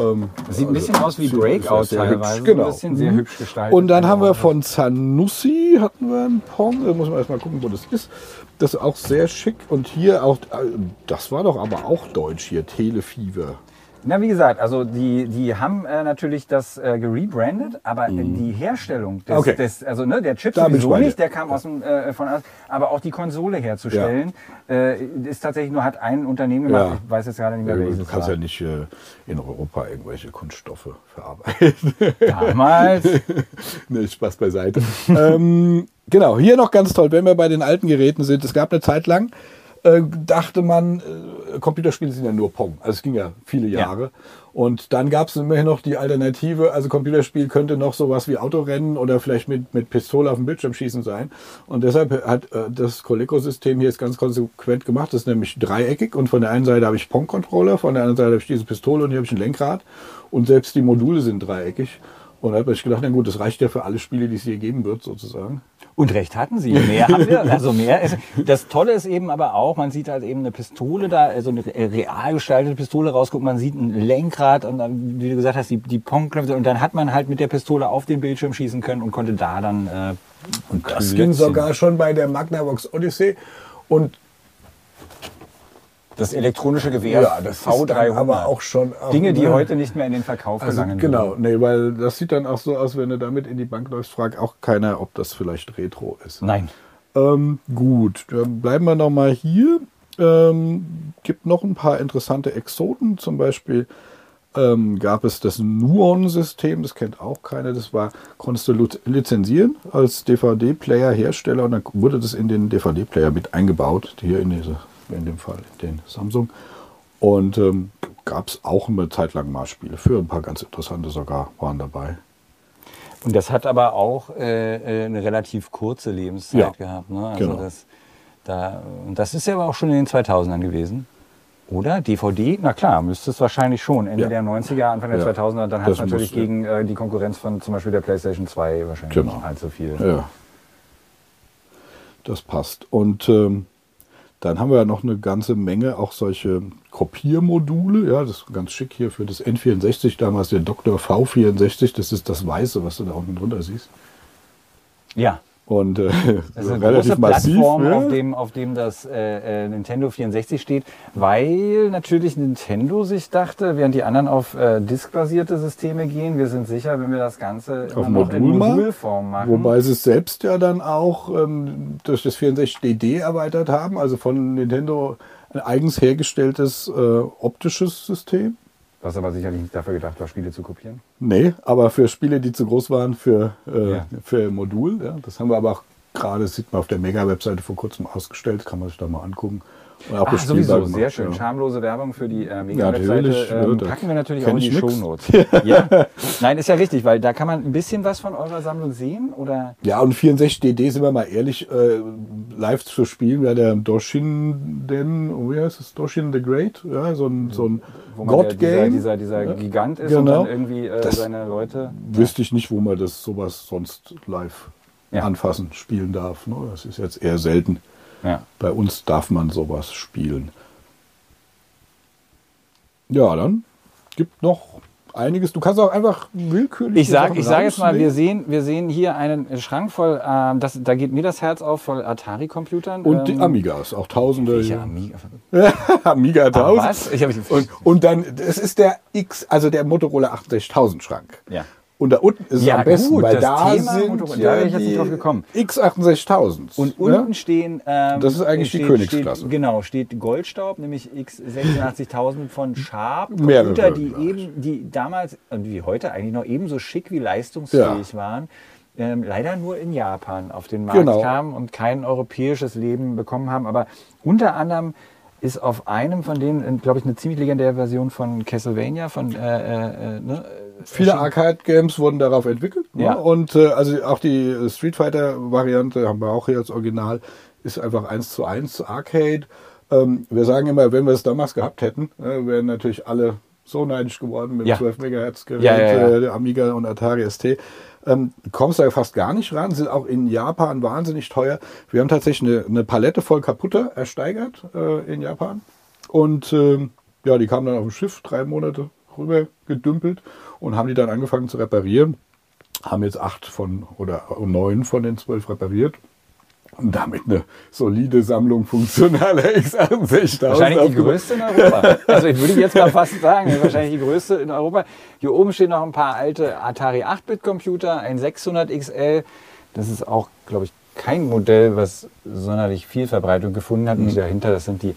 Ähm, Das sieht ein bisschen aus wie Breakout sehr hübsch, teilweise. genau. Ein bisschen sehr Mhm. hübsch gestaltet. Und dann haben wir von Zanussi hatten wir einen Pong. Da muss man erstmal gucken, wo das ist. Das ist auch sehr schick. Und hier auch, äh, das war doch aber auch deutsch hier, Telefever. Na, wie gesagt, also die, die haben äh, natürlich das äh, gerebrandet, aber äh, die Herstellung des, Mhm. Okay. des also ne, der Chip Da sowieso nicht, der kam aus dem äh, von aber auch die Konsole herzustellen, äh, ist tatsächlich nur hat ein Unternehmen gemacht. Ja. Ich weiß jetzt gerade nicht mehr Du welches. kannst war. ja nicht äh, in Europa irgendwelche Kunststoffe verarbeiten. Damals. nee, Spaß beiseite. ähm, genau, hier noch ganz toll, wenn wir bei den alten Geräten sind. Es gab eine Zeit lang, äh, dachte man, äh, Computerspiele sind ja nur Pong. Also es ging ja viele Ja. Jahre. Und dann gab es immerhin noch die Alternative, also Computerspiel könnte noch sowas wie Autorennen oder vielleicht mit, mit Pistole auf dem Bildschirm schießen sein. Und deshalb hat äh, das Coleco-System hier ist ganz konsequent gemacht. Das ist nämlich dreieckig und von der einen Seite habe ich Pong-Controller, von der anderen Seite habe ich diese Pistole und hier habe ich ein Lenkrad. Und selbst die Module sind dreieckig. Und da habe ich gedacht, na gut, das reicht ja für alle Spiele, die es hier geben wird, sozusagen. Und recht hatten sie. Mehr haben wir. Also mehr ist, das Tolle ist eben aber auch, man sieht halt eben eine Pistole da, also eine real gestaltete Pistole rausgucken, man sieht ein Lenkrad und dann, wie du gesagt hast, die, die Pongknöpfe und dann hat man halt mit der Pistole auf den Bildschirm schießen können und konnte da dann äh, Und das Klötzchen. ging sogar schon bei der Magnavox Odyssey. Und das elektronische Gewehr ja, das ist V300. dann aber auch schon. Auch, Dinge, die ne? heute nicht mehr in den Verkauf Also, gelangen genau, würden. nee, weil das sieht dann auch so aus, wenn du damit in die Bank läufst, fragt auch keiner, ob das vielleicht Retro ist. Nein. Ähm, gut, dann bleiben wir noch mal hier. Ähm, gibt noch ein paar interessante Exoten. Zum Beispiel ähm, gab es das Nuon-System, das kennt auch keiner. Das war, konntest du lizenzieren als DVD-Player-Hersteller und dann wurde das in den DVD-Player mit eingebaut. Hier in, diese, in dem Fall den Samsung. Und ähm, gab es auch eine Zeit lang mal Spiele. Für ein paar ganz interessante sogar waren dabei. Und das hat aber auch äh, äh, eine relativ kurze Lebenszeit Ja, gehabt. Ne? Also genau. das, da, und das ist ja aber auch schon in den 2000ern gewesen. Oder? DVD? Na klar, müsste es wahrscheinlich schon. Ende Ja. der 90er, Anfang der Ja. 2000er. Dann hat es natürlich muss, gegen äh, die Konkurrenz von zum Beispiel der PlayStation 2 wahrscheinlich Genau. nicht allzu viel. Ja. Das passt. Und ähm, dann haben wir ja noch eine ganze Menge auch solche Kopiermodule. Ja, das ist ganz schick hier für das N64, damals der Dr. V64. Das ist das Weiße, was du da unten drunter siehst. Ja. Und äh, Das ist eine relativ große massiv. Plattform, ja. auf, dem, auf dem das äh, äh, Nintendo 64 steht, weil natürlich Nintendo sich dachte, während die anderen auf äh, diskbasierte Systeme gehen, wir sind sicher, wenn wir das Ganze Auf in Modul machen. Modulform machen. Wobei sie es selbst ja dann auch ähm, durch das 64DD erweitert haben, also von Nintendo ein eigens hergestelltes äh, optisches System. Was aber sicherlich nicht dafür gedacht war, Spiele zu kopieren. Nee, aber für Spiele, die zu groß waren für, äh, Ja. für Modul. Ja. Das haben wir aber auch gerade, das sieht man auf der Mega-Webseite vor kurzem ausgestellt, kann man sich da mal angucken. Und auch Ach, sowieso, gemacht, sehr schön. Ja. Schamlose Werbung für die äh, Ja, Mega-Webseite. ja, Ähm, packen wir natürlich auch in die. Shownotes. ja. Nein, ist ja richtig, weil da kann man ein bisschen was von eurer Sammlung sehen. Oder? Ja, und 64DD, sind wir mal ehrlich, äh, live zu spielen, wäre der Doshin, den, oh, wie heißt es, Doshin the Great, ja, so ein, so ein ja God-Game. dieser, dieser, dieser Gigant ist und Genau. dann irgendwie äh, seine Leute. Wüsste ich nicht, wo man das sowas sonst live Ja. anfassen, spielen darf. Ne? Das ist jetzt eher selten. Ja. Bei uns darf man sowas spielen. Ja, dann gibt noch einiges. Du kannst auch einfach willkürlich. Ich sage ich sag jetzt mal, wir sehen, wir sehen hier einen Schrank voll, ähm, das, da geht mir das Herz auf, voll Atari-Computern. Und die ähm, Amigas, auch Tausende. welche Amiga? Amiga Ah, 1000. was? Ich hab, Und, und dann, das ist der X, also der Motorola 68000 Schrank. Ja. Und da unten ist Ja, es am besten, gut, weil das da Thema sind da ja wäre ich jetzt nicht die drauf gekommen. X68000. Und ne? unten stehen. Ähm, Das ist eigentlich die steht, Königsklasse. Steht, genau, steht Goldstaub, nämlich X86000 von Sharp. Computer, die eben, die damals und wie heute eigentlich noch ebenso schick wie leistungsfähig waren. Ähm, leider nur in Japan auf den Markt Genau. kamen und kein europäisches Leben bekommen haben. Aber unter anderem ist auf einem von denen, glaube ich, eine ziemlich legendäre Version von Castlevania, von äh, äh, äh, ne, Viele. Arcade-Games wurden darauf entwickelt. Ne? Ja. Und äh, also auch die Street Fighter-Variante haben wir auch hier als Original, ist einfach eins zu eins Arcade. Ähm, wir sagen immer, wenn wir es damals gehabt hätten, äh, wären natürlich alle so neidisch geworden mit Ja. 12 Megahertz Gerät, Ja, ja. Äh, der Amiga und Atari ST. Ähm, kommst da fast gar nicht ran, sind auch in Japan wahnsinnig teuer. Wir haben tatsächlich eine, eine Palette voll kaputter ersteigert äh, in Japan. Und ähm, ja, die kamen dann auf dem Schiff, drei Monate rüber gedümpelt und haben die dann angefangen zu reparieren. Haben jetzt acht von oder neun von den zwölf repariert. Und damit eine solide Sammlung funktionaler X68. Wahrscheinlich die größte in Europa. Also ich würde jetzt mal fast sagen, wahrscheinlich die größte in Europa. Hier oben stehen noch ein paar alte Atari 8-Bit-Computer, ein 600 XL. Das ist auch, glaube ich, kein Modell, was sonderlich viel Verbreitung gefunden hat. Und die dahinter, das sind die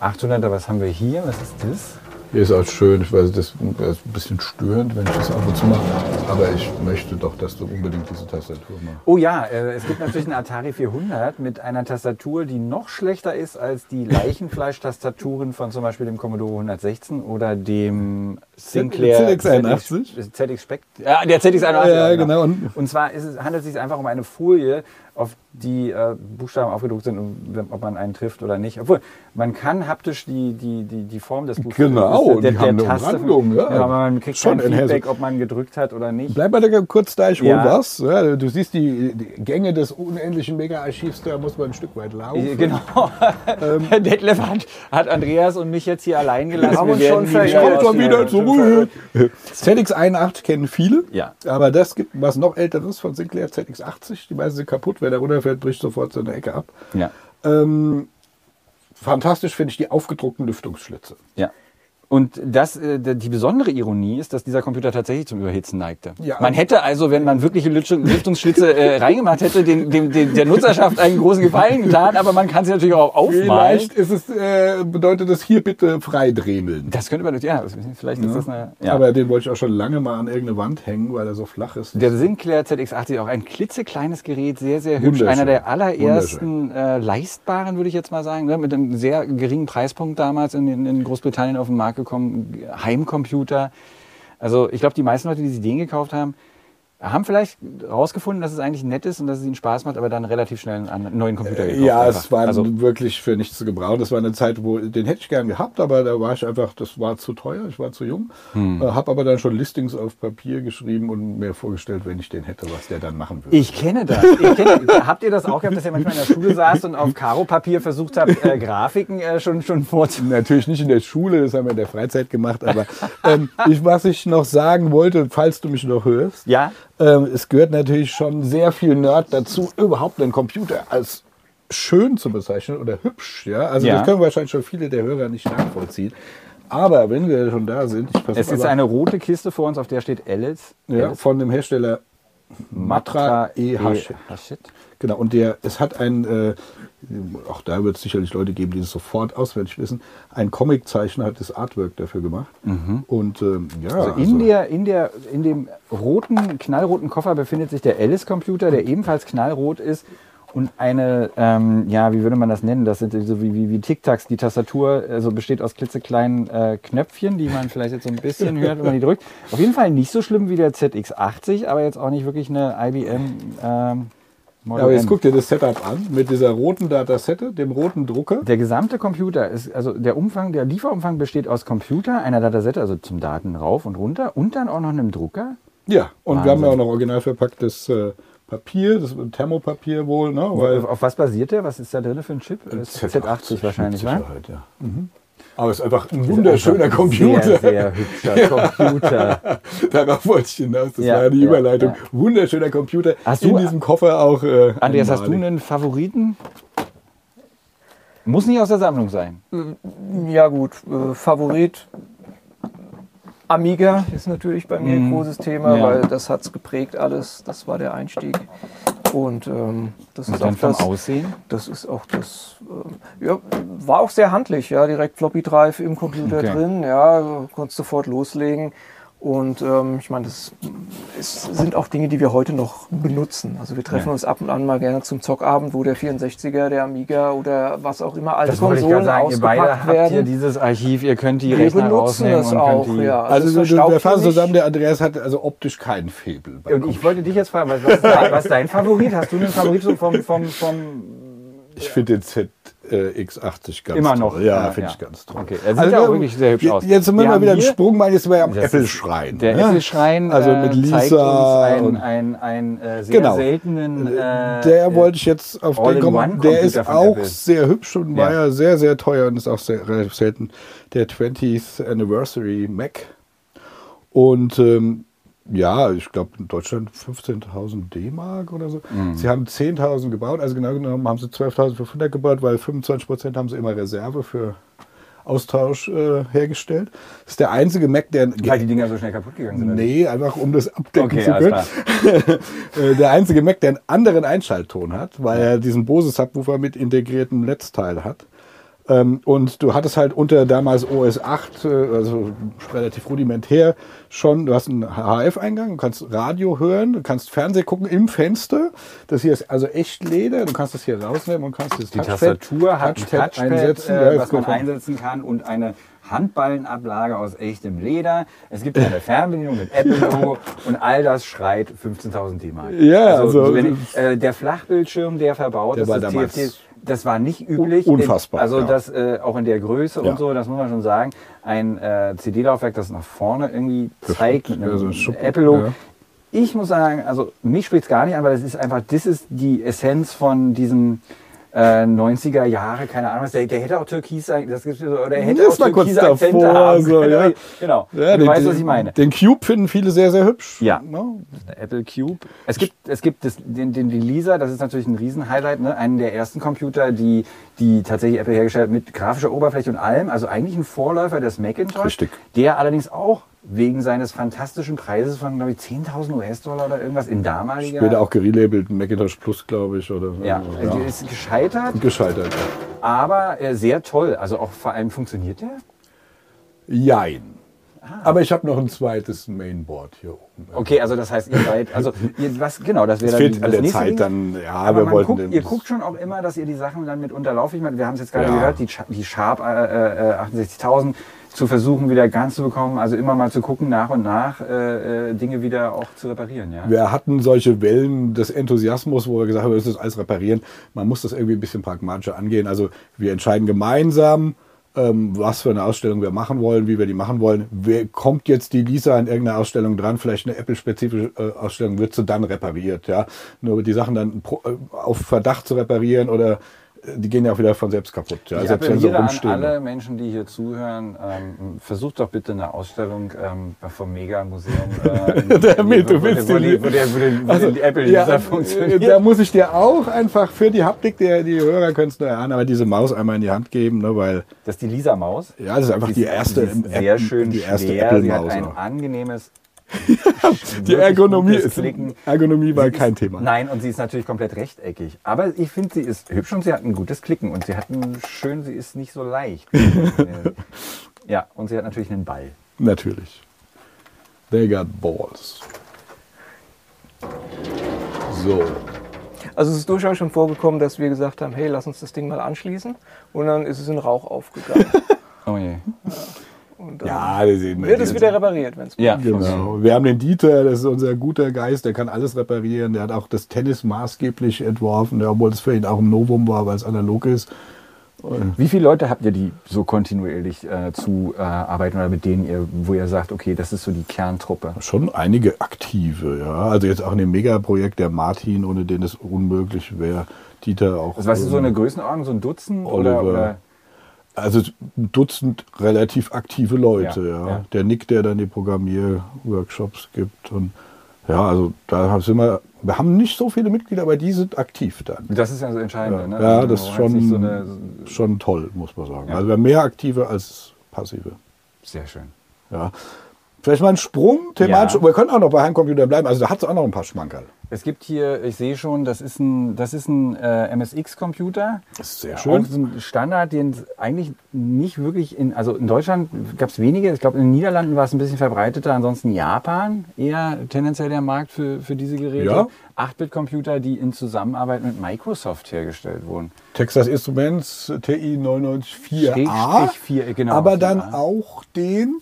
800er. Was haben wir hier? Was ist das? Hier ist auch schön, ich weiß, das ist ein bisschen störend, wenn ich das ab und zu mache. Aber ich möchte doch, dass du unbedingt diese Tastatur machst. Oh ja, äh, es gibt natürlich einen Atari 400 mit einer Tastatur, die noch schlechter ist als die Leichenfleisch-Tastaturen von zum Beispiel dem Commodore 116 oder dem Sinclair ZX81? ZX Spect ja, der ZX81. Ja, genau. Und, und zwar es, handelt es sich einfach um eine Folie, auf die äh, Buchstaben aufgedruckt sind, ob man einen trifft oder nicht. Obwohl, man kann haptisch die, die, die, die Form des Buchstabens Genau, der, die haben eine Umrandung, ja. aber man kriegt Schon kein. Feedback, ob man gedrückt hat oder nicht. Bleib mal da kurz da, ich hol Ja. was. Ja, du siehst die, die Gänge des unendlichen Mega-Archivs, da muss man ein Stück weit laufen. Äh, Genau. Ähm. Detlef hat, hat Andreas und mich jetzt hier allein gelassen. werden schon aus doch der- wieder zurück. ZX81 kennen viele. Ja. Aber das gibt was noch älteres von Sinclair ZX80. Die meisten sind kaputt. Wer da runterfällt, bricht sofort seine Ecke ab. Ja. Ähm, fantastisch finde ich die aufgedruckten Lüftungsschlitze. Ja. Und das, äh, die besondere Ironie ist, dass dieser Computer tatsächlich zum Überhitzen neigte. Ja. Man hätte also, wenn man wirkliche Lüftungsschlitze äh, reingemacht hätte, den, dem, dem, der Nutzerschaft einen großen Gefallen getan, aber man kann sie natürlich auch aufmalen. Vielleicht ist es, äh, bedeutet es hier bitte freidremeln. Das könnte man, ja, vielleicht ist das eine, ja. Aber den wollte ich auch schon lange mal an irgendeine Wand hängen, weil er so flach ist. Der Sinclair ZX80 auch ein klitzekleines Gerät, sehr, sehr hübsch. Einer der allerersten äh, leistbaren, würde ich jetzt mal sagen, ne? mit einem sehr geringen Preispunkt damals in, in, Großbritannien auf den Markt gekommen. Heimcomputer. Also ich glaube, die meisten Leute, die sich den gekauft haben, haben vielleicht rausgefunden, dass es eigentlich nett ist und dass es ihnen Spaß macht, aber dann relativ schnell einen neuen Computer gekauft. Ja, einfach. es war also, wirklich für nichts zu gebrauchen. Das war eine Zeit, wo den hätte ich gern gehabt, aber da war ich einfach, das war zu teuer, ich war zu jung. Hm. Äh, habe aber dann schon Listings auf Papier geschrieben und mir vorgestellt, wenn ich den hätte, was der dann machen würde. Ich kenne das. Ich kenne, habt ihr das auch gehabt, dass ihr manchmal in der Schule saßt und auf Karo-Papier versucht habt, äh, Grafiken äh, schon, schon vorzunehmen? Natürlich nicht in der Schule, das haben wir in der Freizeit gemacht, aber ähm, ich, was ich noch sagen wollte, falls du mich noch hörst, Ja? Ähm, es gehört natürlich schon sehr viel Nerd dazu, überhaupt einen Computer als schön zu bezeichnen oder hübsch. Ja? Also Ja. das können wahrscheinlich schon viele der Hörer nicht nachvollziehen. Aber wenn wir schon da sind, Es ist eine rote Kiste vor uns, auf der steht Alice. ja, Alice von dem Hersteller Matra E. Hashit. Hashit. Genau, und der, es hat ein, äh, auch da wird es sicherlich Leute geben, die es sofort auswendig wissen, ein Comiczeichner hat das Artwork dafür gemacht. Und ähm, ja, Also in, der, in, der, in dem roten, knallroten Koffer befindet sich der Alice-Computer, der ebenfalls knallrot ist. Und eine, ähm, ja, wie würde man das nennen? Das sind so wie, wie, wie Tic-Tacs. Die Tastatur also besteht aus klitzekleinen äh, Knöpfchen, die man vielleicht jetzt so ein bisschen hört, wenn man die drückt. Auf jeden Fall nicht so schlimm wie der ZX80, aber jetzt auch nicht wirklich eine IBM ähm, Model Ja, aber jetzt guck dir das Setup an mit dieser roten Datasette, dem roten Drucker. Der gesamte Computer ist, also der Umfang, der Lieferumfang besteht aus Computer, einer Datasette, also zum Daten rauf und runter und dann auch noch einem Drucker. Ja, und wir haben ja Wahnsinn. auch noch original verpacktes äh, Papier, das Thermopapier wohl, ne? Weil Auf, auf was basiert der? Was ist da drin für ein Chip? Das ist Z80 wahrscheinlich, ne? Sicherheit, ja. Aber es ist einfach ein wunderschöner Computer. Sehr, sehr hübscher Computer. Darauf wollte ich hinaus. Das Ja, war ja die ja, Überleitung. ja. Wunderschöner Computer. Hast in du- diesem Koffer auch. Äh, Andreas, hast du einen Favoriten? Muss nicht aus der Sammlung sein. Ja gut, äh, Favorit Amiga ist natürlich bei mir ein großes Thema, Ja. weil das hat es geprägt alles. Das war der Einstieg. Und ähm, das Und ist auch das, Aussehen? das ist auch das, ähm, ja, war auch sehr handlich, ja, direkt Floppy Drive im Computer Okay. drin, ja, konntest sofort loslegen. Und ähm, ich meine, das ist, sind auch Dinge, die wir heute noch benutzen. Also wir treffen Ja. uns ab und an mal gerne zum Zockabend, wo der 64er, der Amiga oder was auch immer, alte Das wollte ich Konsolen sagen. Ihr beide ausgepackt habt hier werden. dieses Archiv, ihr könnt die Wir Rechner benutzen rausnehmen es und auch, die... ja. Also, es wir, fassen zusammen, der Andreas hat also optisch keinen Febel. Und ich wollte dich jetzt fragen, was, was, ist, dein, was dein Favorit? Hast du einen Favorit so vom, vom, vom Ich finde den ZX80 ganz Immer toll. noch? Ja, Ja, finde ja. ich ganz toll. Okay, er sieht ja auch wirklich sehr hübsch wir- aus. Jetzt sind wir, Wir mal wieder im Sprung, weil jetzt wir am Das ist Apple-Schrein. Der ne? Apple-Schrein Also mit äh, zeigt uns Lisa einen, einen, einen äh, sehr Genau. seltenen... Äh, der wollte ich jetzt auf den kommen. Der ist auch Apple. sehr hübsch und war Ja. ja sehr, sehr teuer und ist auch sehr relativ selten. Der 20th Anniversary Mac. Und ähm, ja, ich glaube in Deutschland 15.000 D-Mark oder so. Mhm. Sie haben 10.000 gebaut, also genau genommen haben sie 12.500 gebaut, weil 25% haben sie immer Reserve für Austausch äh, hergestellt. Das ist der einzige Mac, der weil die Dinger so schnell kaputt gegangen sind. Nee, einfach um das abdecken Okay, zu können. Äh, der einzige Mac, der einen anderen Einschaltton hat, weil er diesen Bose Subwoofer mit integriertem Netzteil hat. Ähm, und du hattest halt unter damals OS 8, äh, also relativ rudimentär schon, du hast einen HF-Eingang, du kannst Radio hören, du kannst Fernseh gucken im Fenster. Das hier ist also echt Leder, du kannst das hier rausnehmen und kannst das Die Touchpad- Tastatur hat Touchpad Touchpad, einsetzen. äh, Ja, was man einsetzen kann und eine Handballenablage aus echtem Leder. Es gibt eine Fernbedienung mit Apple-Logo und all das schreit 15.000 D-Mark. Ja, also- wenn, äh, der Flachbildschirm, der verbaut Der ist, war das TFT, das war nicht üblich. unfassbar, Also ja. das äh, auch in der Größe Ja. und so, das muss man schon sagen. Ein äh, CD-Laufwerk, das nach vorne irgendwie zeigt mit einem so ein Apple-Logo. ja. Ich muss sagen, also mich spricht es gar nicht an, weil das ist einfach, das ist die Essenz von diesem äh, 90er Jahre, keine Ahnung der, der hätte auch Türkis sein, das gibt's so, oder er hätte auch türkise Akzente davor, haben so, können. ja. Genau, Ja, du den, weißt, was ich meine. Den Cube finden viele sehr, sehr hübsch. Ja. Ne? Apple Cube. Es gibt, es gibt das, den, den, die Lisa, das ist natürlich ein Riesenhighlight, ne? einen der ersten Computer, die, die tatsächlich Apple hergestellt hat mit grafischer Oberfläche und allem. Also eigentlich ein Vorläufer des Macintosh. Richtig. Der allerdings auch wegen seines fantastischen Preises von, glaube ich, 10.000 US-Dollar oder irgendwas in damaliger... Später auch gerelabelt, Macintosh Plus, glaube ich. Oder, Ja, ja. die ist gescheitert, Gescheitert. aber äh, sehr toll. Also auch vor allem funktioniert der? Jein. Ah. Aber ich habe noch ein zweites Mainboard hier oben. Okay, also das heißt, ihr seid, also ihr, was genau, das wäre Es dann fehlt an der Zeit Ding. dann, ja, Aber wir wollten guckt, ihr guckt schon auch immer, dass ihr die Sachen dann mit unterlaufen. Ich meine, wir haben es jetzt gerade Ja. gehört, die, die Sharp äh, äh, 68.000 zu versuchen, wieder ganz zu bekommen. Also immer mal zu gucken, nach und nach äh, äh, Dinge wieder auch zu reparieren. Ja? Wir hatten solche Wellen des Enthusiasmus, wo wir gesagt haben, wir müssen das alles reparieren. Man muss das irgendwie ein bisschen pragmatischer angehen. Also wir entscheiden gemeinsam, ähm, was für eine Ausstellung wir machen wollen, wie wir die machen wollen. Wer kommt jetzt die Lisa an irgendeiner Ausstellung dran? Vielleicht eine Apple-spezifische äh, Ausstellung, wird sie dann repariert. Ja? Nur die Sachen dann pro, äh, auf Verdacht zu reparieren oder die gehen ja auch wieder von selbst kaputt. Ja? Ich Selbst wenn sie appelliere an rumstehen. alle Menschen, die hier zuhören, ähm, versucht doch bitte eine Ausstellung ähm, vom Mega-Museum. Äh, Damit, du wo- willst wo, die- wo, der, wo, der, wo Also, die Apple ja, äh, funktioniert. Da muss ich dir auch einfach für die Haptik, der, die Hörer können es nur erahnen, aber diese Maus einmal in die Hand geben, ne, weil Das ist die Lisa-Maus. ja, das ist einfach die ist- erste, im sehr App- schön die erste schwer. Sie hat ein auch. angenehmes. Die Ergonomie, ist. Ergonomie war kein ist, Thema. Nein, und sie ist natürlich komplett rechteckig. Aber ich finde, sie ist hübsch und sie hat ein gutes Klicken. Und sie hat ein schön, sie ist nicht so leicht. ja, und sie hat natürlich einen Ball. Natürlich. They got balls. So. Also es ist durchaus schon vorgekommen, dass wir gesagt haben, hey, lass uns das Ding mal anschließen. Und dann ist es in Rauch aufgegangen. Oh je. Und dann Ja, wir sehen wird es wieder repariert, wenn es Ja, Genau. Wir haben den Dieter, das ist unser guter Geist, der kann alles reparieren. Der hat auch das Tennis maßgeblich entworfen, obwohl es für ihn auch ein Novum war, weil es analog ist. Wie viele Leute habt ihr, die so kontinuierlich äh, zu äh, arbeiten oder mit denen ihr, wo ihr sagt, okay, das ist so die Kerntruppe? Schon einige aktive, ja. Also jetzt auch in dem Megaprojekt der Martin, ohne den es unmöglich wäre. Dieter auch. Also was ist so eine ähm, Größenordnung, so ein Dutzend Oliver. oder, oder Also ein Dutzend relativ aktive Leute, Ja, ja. Der Nick, der dann die Programmierworkshops gibt. Und ja, also da sind wir, wir haben nicht so viele Mitglieder, aber die sind aktiv dann. das ist ja so entscheidend. Ja, ne? ja Also das ist schon, So eine, schon toll, muss man sagen. Also wir haben mehr aktive als passive. sehr schön. Ja. Vielleicht mal ein Sprung thematisch. Ja. Wir können auch noch bei Heimcomputer bleiben. Also da hat es auch noch ein paar Schmankerl. Es gibt hier, ich sehe schon, das ist ein, das ist ein äh, MSX-Computer. Das ist sehr Auch schön. so ein Standard, den es eigentlich nicht wirklich in, also in Deutschland gab es wenige. Ich glaube, in den Niederlanden war es ein bisschen verbreiteter. Ansonsten Japan eher tendenziell der Markt für, für diese Geräte. Ja. 8-Bit-Computer, die in Zusammenarbeit mit Microsoft hergestellt wurden. Texas Instruments TI 994A. Schrägstrich vier, genau, aber dann 4A. auch den.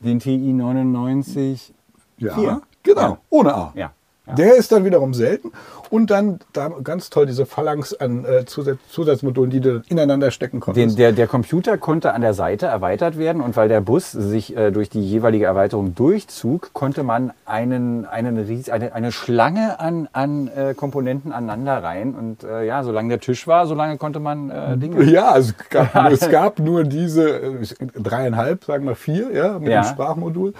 Den TI 99. Ja, Vier. genau. Ja. Ohne A. Ja. Der ist dann wiederum selten. Und dann da ganz toll diese Phalanx an äh, Zusatz, Zusatzmodulen, die du ineinander stecken Den, konntest. der, der Computer konnte an der Seite erweitert werden und weil der Bus sich äh, durch die jeweilige Erweiterung durchzug, konnte man einen, einen Ries, eine, eine Schlange an, an äh, Komponenten aneinander rein. Und äh, ja, solange der Tisch war, solange konnte man äh, Dinge. ja, es gab, nur, es gab nur diese äh, dreieinhalb, sagen wir vier, ja, mit Ja. dem Sprachmodul.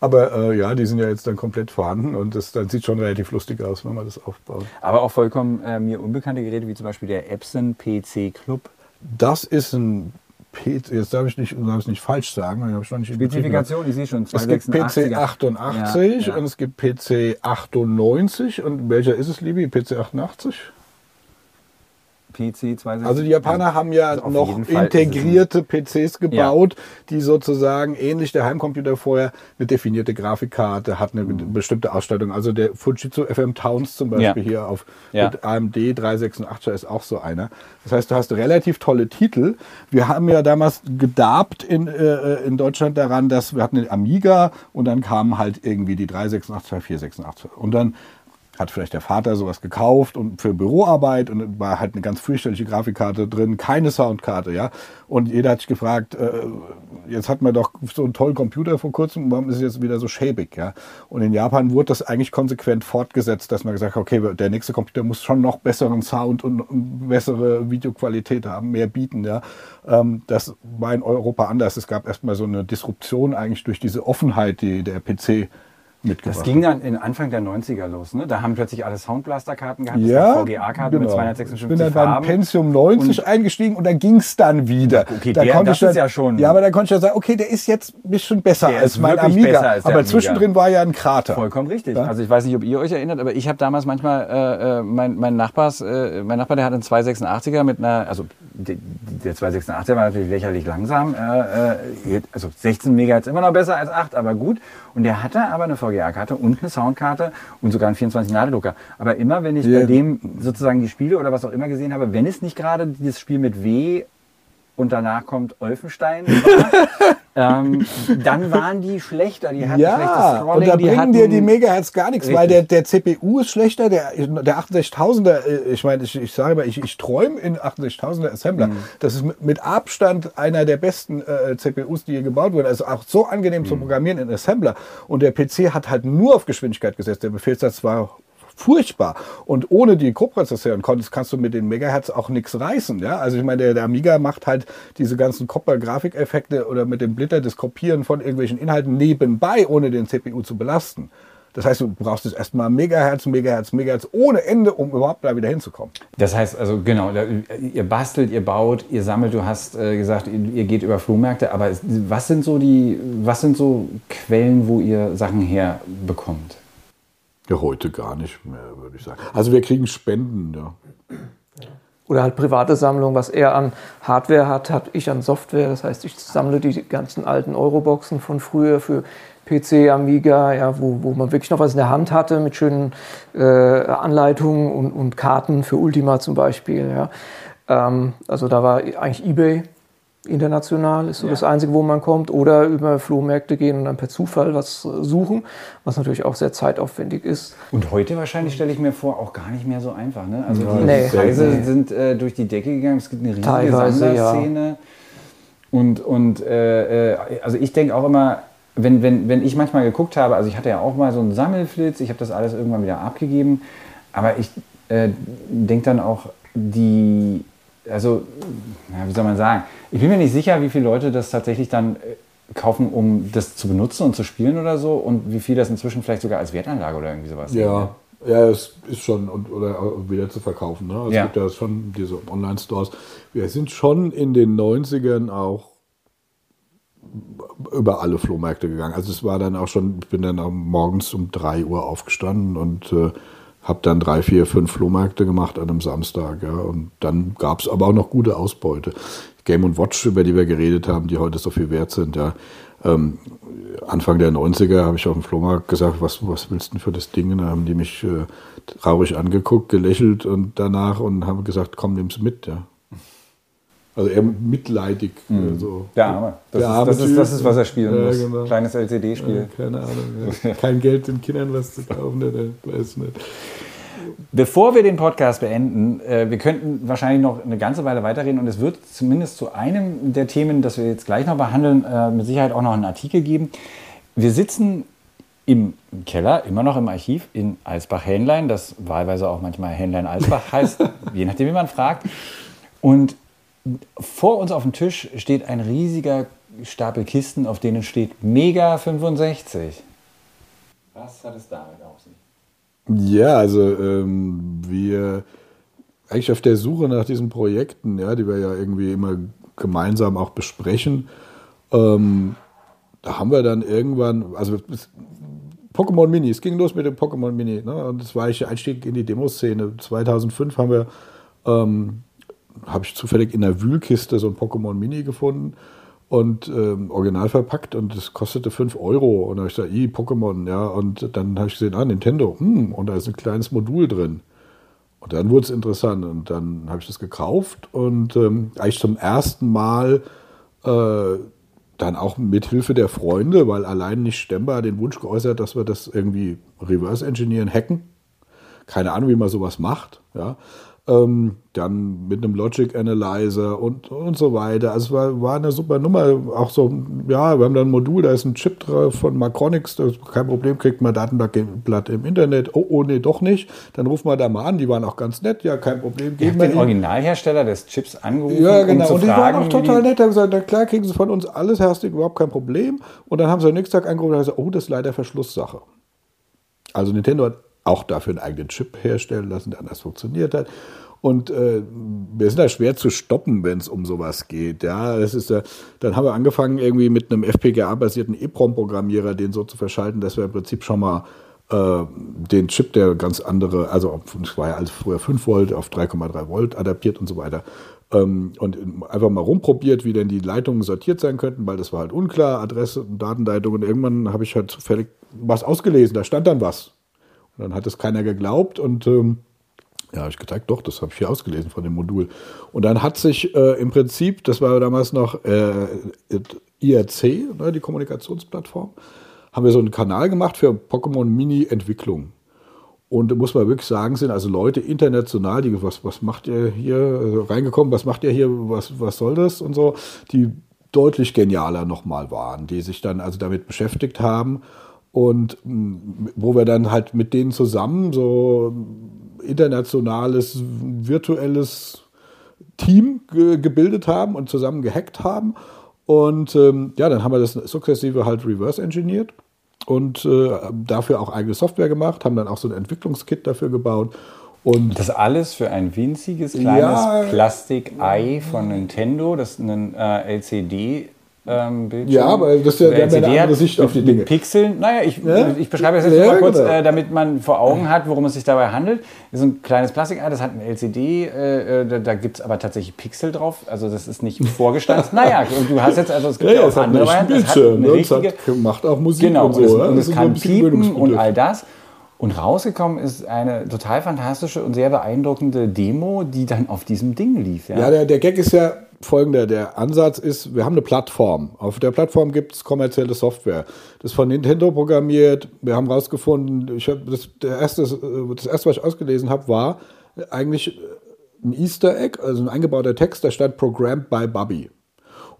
Aber äh, ja, die sind ja jetzt dann komplett vorhanden und das, das sieht schon relativ lustig aus, wenn man das aufbaut. Aber auch vollkommen äh, mir unbekannte Geräte, wie zum Beispiel der Epson PC Club. Das ist ein PC, jetzt darf ich nicht, darf ich nicht falsch sagen, ich habe schon nicht Betrieb Spezifikation, ich sehe schon, Es gibt 286er. PC 88 Ja, ja. und es gibt PC 98 und welcher ist es, Libi? PC 88? PC 286. Also die Japaner haben ja Also noch integrierte PCs gebaut, die sozusagen ähnlich der Heimcomputer vorher eine definierte Grafikkarte hat, eine Mhm. bestimmte Ausstattung. Also der Fujitsu FM Towns zum Beispiel Ja. hier auf Ja. mit AMD 386er ist auch so einer. Das heißt, du hast relativ tolle Titel. Wir haben ja damals gedarbt in, äh, in Deutschland daran, dass wir hatten den Amiga und dann kamen halt irgendwie die 386er, 486er. Und dann hat vielleicht der Vater sowas gekauft und für Büroarbeit und war halt eine ganz fürchterliche Grafikkarte drin, keine Soundkarte, ja. Und jeder hat sich gefragt, äh, jetzt hat man doch so einen tollen Computer vor kurzem, warum ist es jetzt wieder so schäbig, ja? Und in Japan wurde das eigentlich konsequent fortgesetzt, dass man gesagt hat, okay, der nächste Computer muss schon noch besseren Sound und, bessere Videoqualität haben, mehr bieten, ja. Ähm, das war in Europa anders. Es gab erstmal so eine Disruption eigentlich durch diese Offenheit, die der PC mitgebracht. Das ging dann in Anfang der 90er los. Ne? Da haben plötzlich alle Soundblaster-Karten gehabt, ja, VGA-Karten genau. mit 256 Ich bin dann Farben. beim Pentium 90 eingestiegen und da ging es dann wieder. Okay, da der- konnte das ich dann, ist ja schon- Ja, aber da konnte ich ja sagen, okay, der ist jetzt ein bisschen besser Der als mein Amiga. als der aber Amiga. zwischendrin war ja ein Krater. Vollkommen richtig. Ja? Also ich weiß nicht, ob ihr euch erinnert, aber ich habe damals manchmal, äh, äh, mein, mein, Nachbars, äh, mein Nachbar, der hat einen 286er mit einer, also die- der 286er war natürlich lächerlich langsam, äh, äh, also 16 Megahertz immer noch besser als 8, aber gut. Und der hatte aber eine VGA-Karte und eine Soundkarte und sogar einen 24 Nadeldrucker. Aber immer, wenn ich Ja. bei dem sozusagen die Spiele oder was auch immer gesehen habe, wenn es nicht gerade dieses Spiel mit W und danach kommt Olfenstein ähm, dann waren die schlechter. Die hatten schlechtes Ja, Scrolling, und da bringen hatten, dir die Megahertz gar nichts, weil der, Richtig. der CPU ist schlechter, der, der 68000er, äh, ich meine, ich, ich sage mal, ich, ich träume in 68000er Assembler. Mhm. Das ist mit, mit Abstand einer der besten äh, CPUs, die hier gebaut wurden. Also auch so angenehm Mhm. zu programmieren in Assembler. Und der PC hat halt nur auf Geschwindigkeit gesetzt. Der Befehlssatz war furchtbar. Und ohne die Coprozessoren konntest, kannst du mit den Megahertz auch nichts reißen. Ja? Also ich meine, der, der Amiga macht halt diese ganzen Copper-Grafikeffekte oder mit dem Blitter das Kopieren von irgendwelchen Inhalten nebenbei, ohne den CPU zu belasten. Das heißt, du brauchst jetzt erstmal Megahertz, Megahertz, Megahertz ohne Ende, um überhaupt da wieder hinzukommen. Das heißt also, genau, ihr bastelt, ihr baut, ihr sammelt, du hast äh, gesagt, ihr, geht über Flohmärkte, aber was sind so die, was sind so Quellen, wo ihr Sachen herbekommt? Ja, heute gar nicht mehr, würde ich sagen. Also wir kriegen Spenden, ja. Oder halt private Sammlung, was er an Hardware hat, habe ich an Software. Das heißt, ich sammle die ganzen alten Euroboxen von früher für PC, Amiga, ja, wo, wo man wirklich noch was in der Hand hatte mit schönen äh, Anleitungen und, und Karten für Ultima zum Beispiel. Ja. Ähm, also da war eigentlich eBay international, ist so das Einzige, wo man kommt. Oder über Flohmärkte gehen und dann per Zufall was äh, suchen, was natürlich auch sehr zeitaufwendig ist. Und heute wahrscheinlich stelle ich mir vor, auch gar nicht mehr so einfach. Ne? Also die Nee. Preise Nee. sind äh, durch die Decke gegangen. Es gibt eine riesige Teilweise, ja. Und, und äh, äh, also ich denke auch immer, wenn, wenn, wenn ich manchmal geguckt habe, also ich hatte ja auch mal so einen Sammelflitz, ich habe das alles irgendwann wieder abgegeben, aber ich äh, denke dann auch, die, also, ja, wie soll man sagen, ich bin mir nicht sicher, wie viele Leute das tatsächlich dann äh, kaufen, um das zu benutzen und zu spielen oder so und wie viel das inzwischen vielleicht sogar als Wertanlage oder irgendwie sowas Ja, ja, es ist schon und, oder auch wieder zu verkaufen. Ne? Es Ja. gibt ja schon diese Online-Stores. Wir sind schon in den 90ern auch über alle Flohmärkte gegangen. Also es war dann auch schon, ich bin dann auch morgens um 3 Uhr aufgestanden und äh, habe dann drei, vier, fünf Flohmärkte gemacht an einem Samstag. Ja. Und dann gab es aber auch noch gute Ausbeute. Game Watch, über die wir geredet haben, die heute so viel wert sind, ja. Ähm, Anfang der 90er habe ich auf dem Flohmarkt gesagt, was, was willst du denn für das Ding? Und da haben die mich äh, traurig angeguckt, gelächelt und danach und haben gesagt, komm, nimm's mit, ja. Also eher mitleidig. äh, So. Der Arme. Das, Der ist, das, ist, das ist, was er spielen Ja, muss. genau. Kleines LCD-Spiel. Ja, keine Ahnung. Ja. Kein Geld den Kindern was zu kaufen, der, der weiß nicht. Bevor wir den Podcast beenden, äh, wir könnten wahrscheinlich noch eine ganze Weile weiterreden und es wird zumindest zu einem der Themen, das wir jetzt gleich noch behandeln, äh, mit Sicherheit auch noch einen Artikel geben. Wir sitzen im Keller, immer noch im Archiv in Alsbach-Hähnlein, das wahlweise auch manchmal Hähnlein-Alsbach heißt, je nachdem, wie man fragt. Und vor uns auf dem Tisch steht ein riesiger Stapel Kisten, auf denen steht Mega 65. Was hat es damit auf sich? Ja, also ähm, wir eigentlich auf der Suche nach diesen Projekten, ja, die wir ja irgendwie immer gemeinsam auch besprechen, ähm, da haben wir dann irgendwann, also Pokémon Mini, es ging los mit dem Pokémon Mini, ne? und das war ich Einstieg in die Demoszene. 2005 haben wir, ähm, habe ich zufällig in der Wühlkiste so ein Pokémon Mini gefunden und ähm, original verpackt und das kostete 5 Euro. Und da habe ich gesagt, i, Pokémon, ja. Und dann habe ich gesehen, ah, Nintendo, hm, und da ist ein kleines Modul drin. Und dann wurde es interessant und dann habe ich das gekauft und ähm, eigentlich zum ersten Mal äh, dann auch mit Hilfe der Freunde, weil allein nicht stemmbar den Wunsch geäußert, dass wir das irgendwie reverse engineeren, hacken. keine Ahnung, wie man sowas macht. Ja. Ähm, dann mit einem Logic Analyzer und, und so weiter. Also es war, war eine super Nummer. Auch so, ja, wir haben dann ein Modul, da ist ein Chip drauf von Macronix, kein Problem, kriegt man Datenblatt im Internet. Oh, oh, nee, doch nicht. Dann rufen wir da mal an, die waren auch ganz nett, ja, kein Problem. Geben wir den Originalhersteller des Chips angerufen, ja, genau. um zu und die fragen, waren auch total nett, haben gesagt, na klar, kriegen sie von uns alles, herzlich, überhaupt kein Problem. Und dann haben sie am nächsten Tag angerufen und gesagt, oh, das ist leider Verschlusssache. Also Nintendo hat auch dafür einen eigenen Chip herstellen lassen, der anders funktioniert hat. Und äh, wir sind da schwer zu stoppen, wenn es um sowas geht. Ja, das ist, äh, dann haben wir angefangen, irgendwie mit einem FPGA-basierten EEPROM-Programmierer den so zu verschalten, dass wir im Prinzip schon mal äh, den Chip, der ganz andere, also es war ja also früher 5 Volt auf 3,3 Volt adaptiert und so weiter. Ähm, und einfach mal rumprobiert, wie denn die Leitungen sortiert sein könnten, weil das war halt unklar, Adresse und Datenleitung. Und irgendwann habe ich halt zufällig was ausgelesen, da stand dann was. Und dann hat es keiner geglaubt und ähm, ja, habe ich gezeigt, doch, das habe ich hier ausgelesen von dem Modul. Und dann hat sich äh, im Prinzip, das war damals noch äh, IRC, ne, die Kommunikationsplattform, haben wir so einen Kanal gemacht für Pokémon Mini-Entwicklung. Und muss man wirklich sagen, sind also Leute international, die, was, was macht ihr hier, also reingekommen, was macht ihr hier, was, was soll das und so, die deutlich genialer nochmal waren, die sich dann also damit beschäftigt haben und wo wir dann halt mit denen zusammen so internationales virtuelles Team ge gebildet haben und zusammen gehackt haben. Und ähm, ja, dann haben wir das sukzessive halt reverse engineert und äh, dafür auch eigene Software gemacht, haben dann auch so ein Entwicklungskit dafür gebaut. Und das alles für ein winziges kleines Ja. Plastik-Ei von Nintendo, das einen äh, LCD ähm, Bildschirm. Ja, aber das ist ja- haben ja eine LCD andere Sicht auf die mit Dinge. Pixeln. Naja, ich, Ja? ich beschreibe das jetzt Ja, mal kurz, genau. äh, damit man vor Augen hat, worum es sich dabei handelt. Das ist ein kleines Plastikei, das hat ein LCD, äh, äh, da, da gibt es aber tatsächlich Pixel drauf. Also das ist nicht vorgestanzt. naja, und du hast jetzt, also es gibt ja, ja, auch andere Varianten. Es hat eine ne? richtige, hat, macht auch Musik Genau, und so. und es, und es kann piepen und all das. Und rausgekommen ist eine total fantastische und sehr beeindruckende Demo, die dann auf diesem Ding lief. Ja, Ja, der, der Gag ist ja folgender. Der Ansatz ist, wir haben eine Plattform. Auf der Plattform gibt es kommerzielle Software. Das ist von Nintendo programmiert. Wir haben rausgefunden, ich hab das, erste, das erste, was ich ausgelesen habe, war eigentlich ein Easter Egg, also ein eingebauter Text, da stand Programmed by Bubby.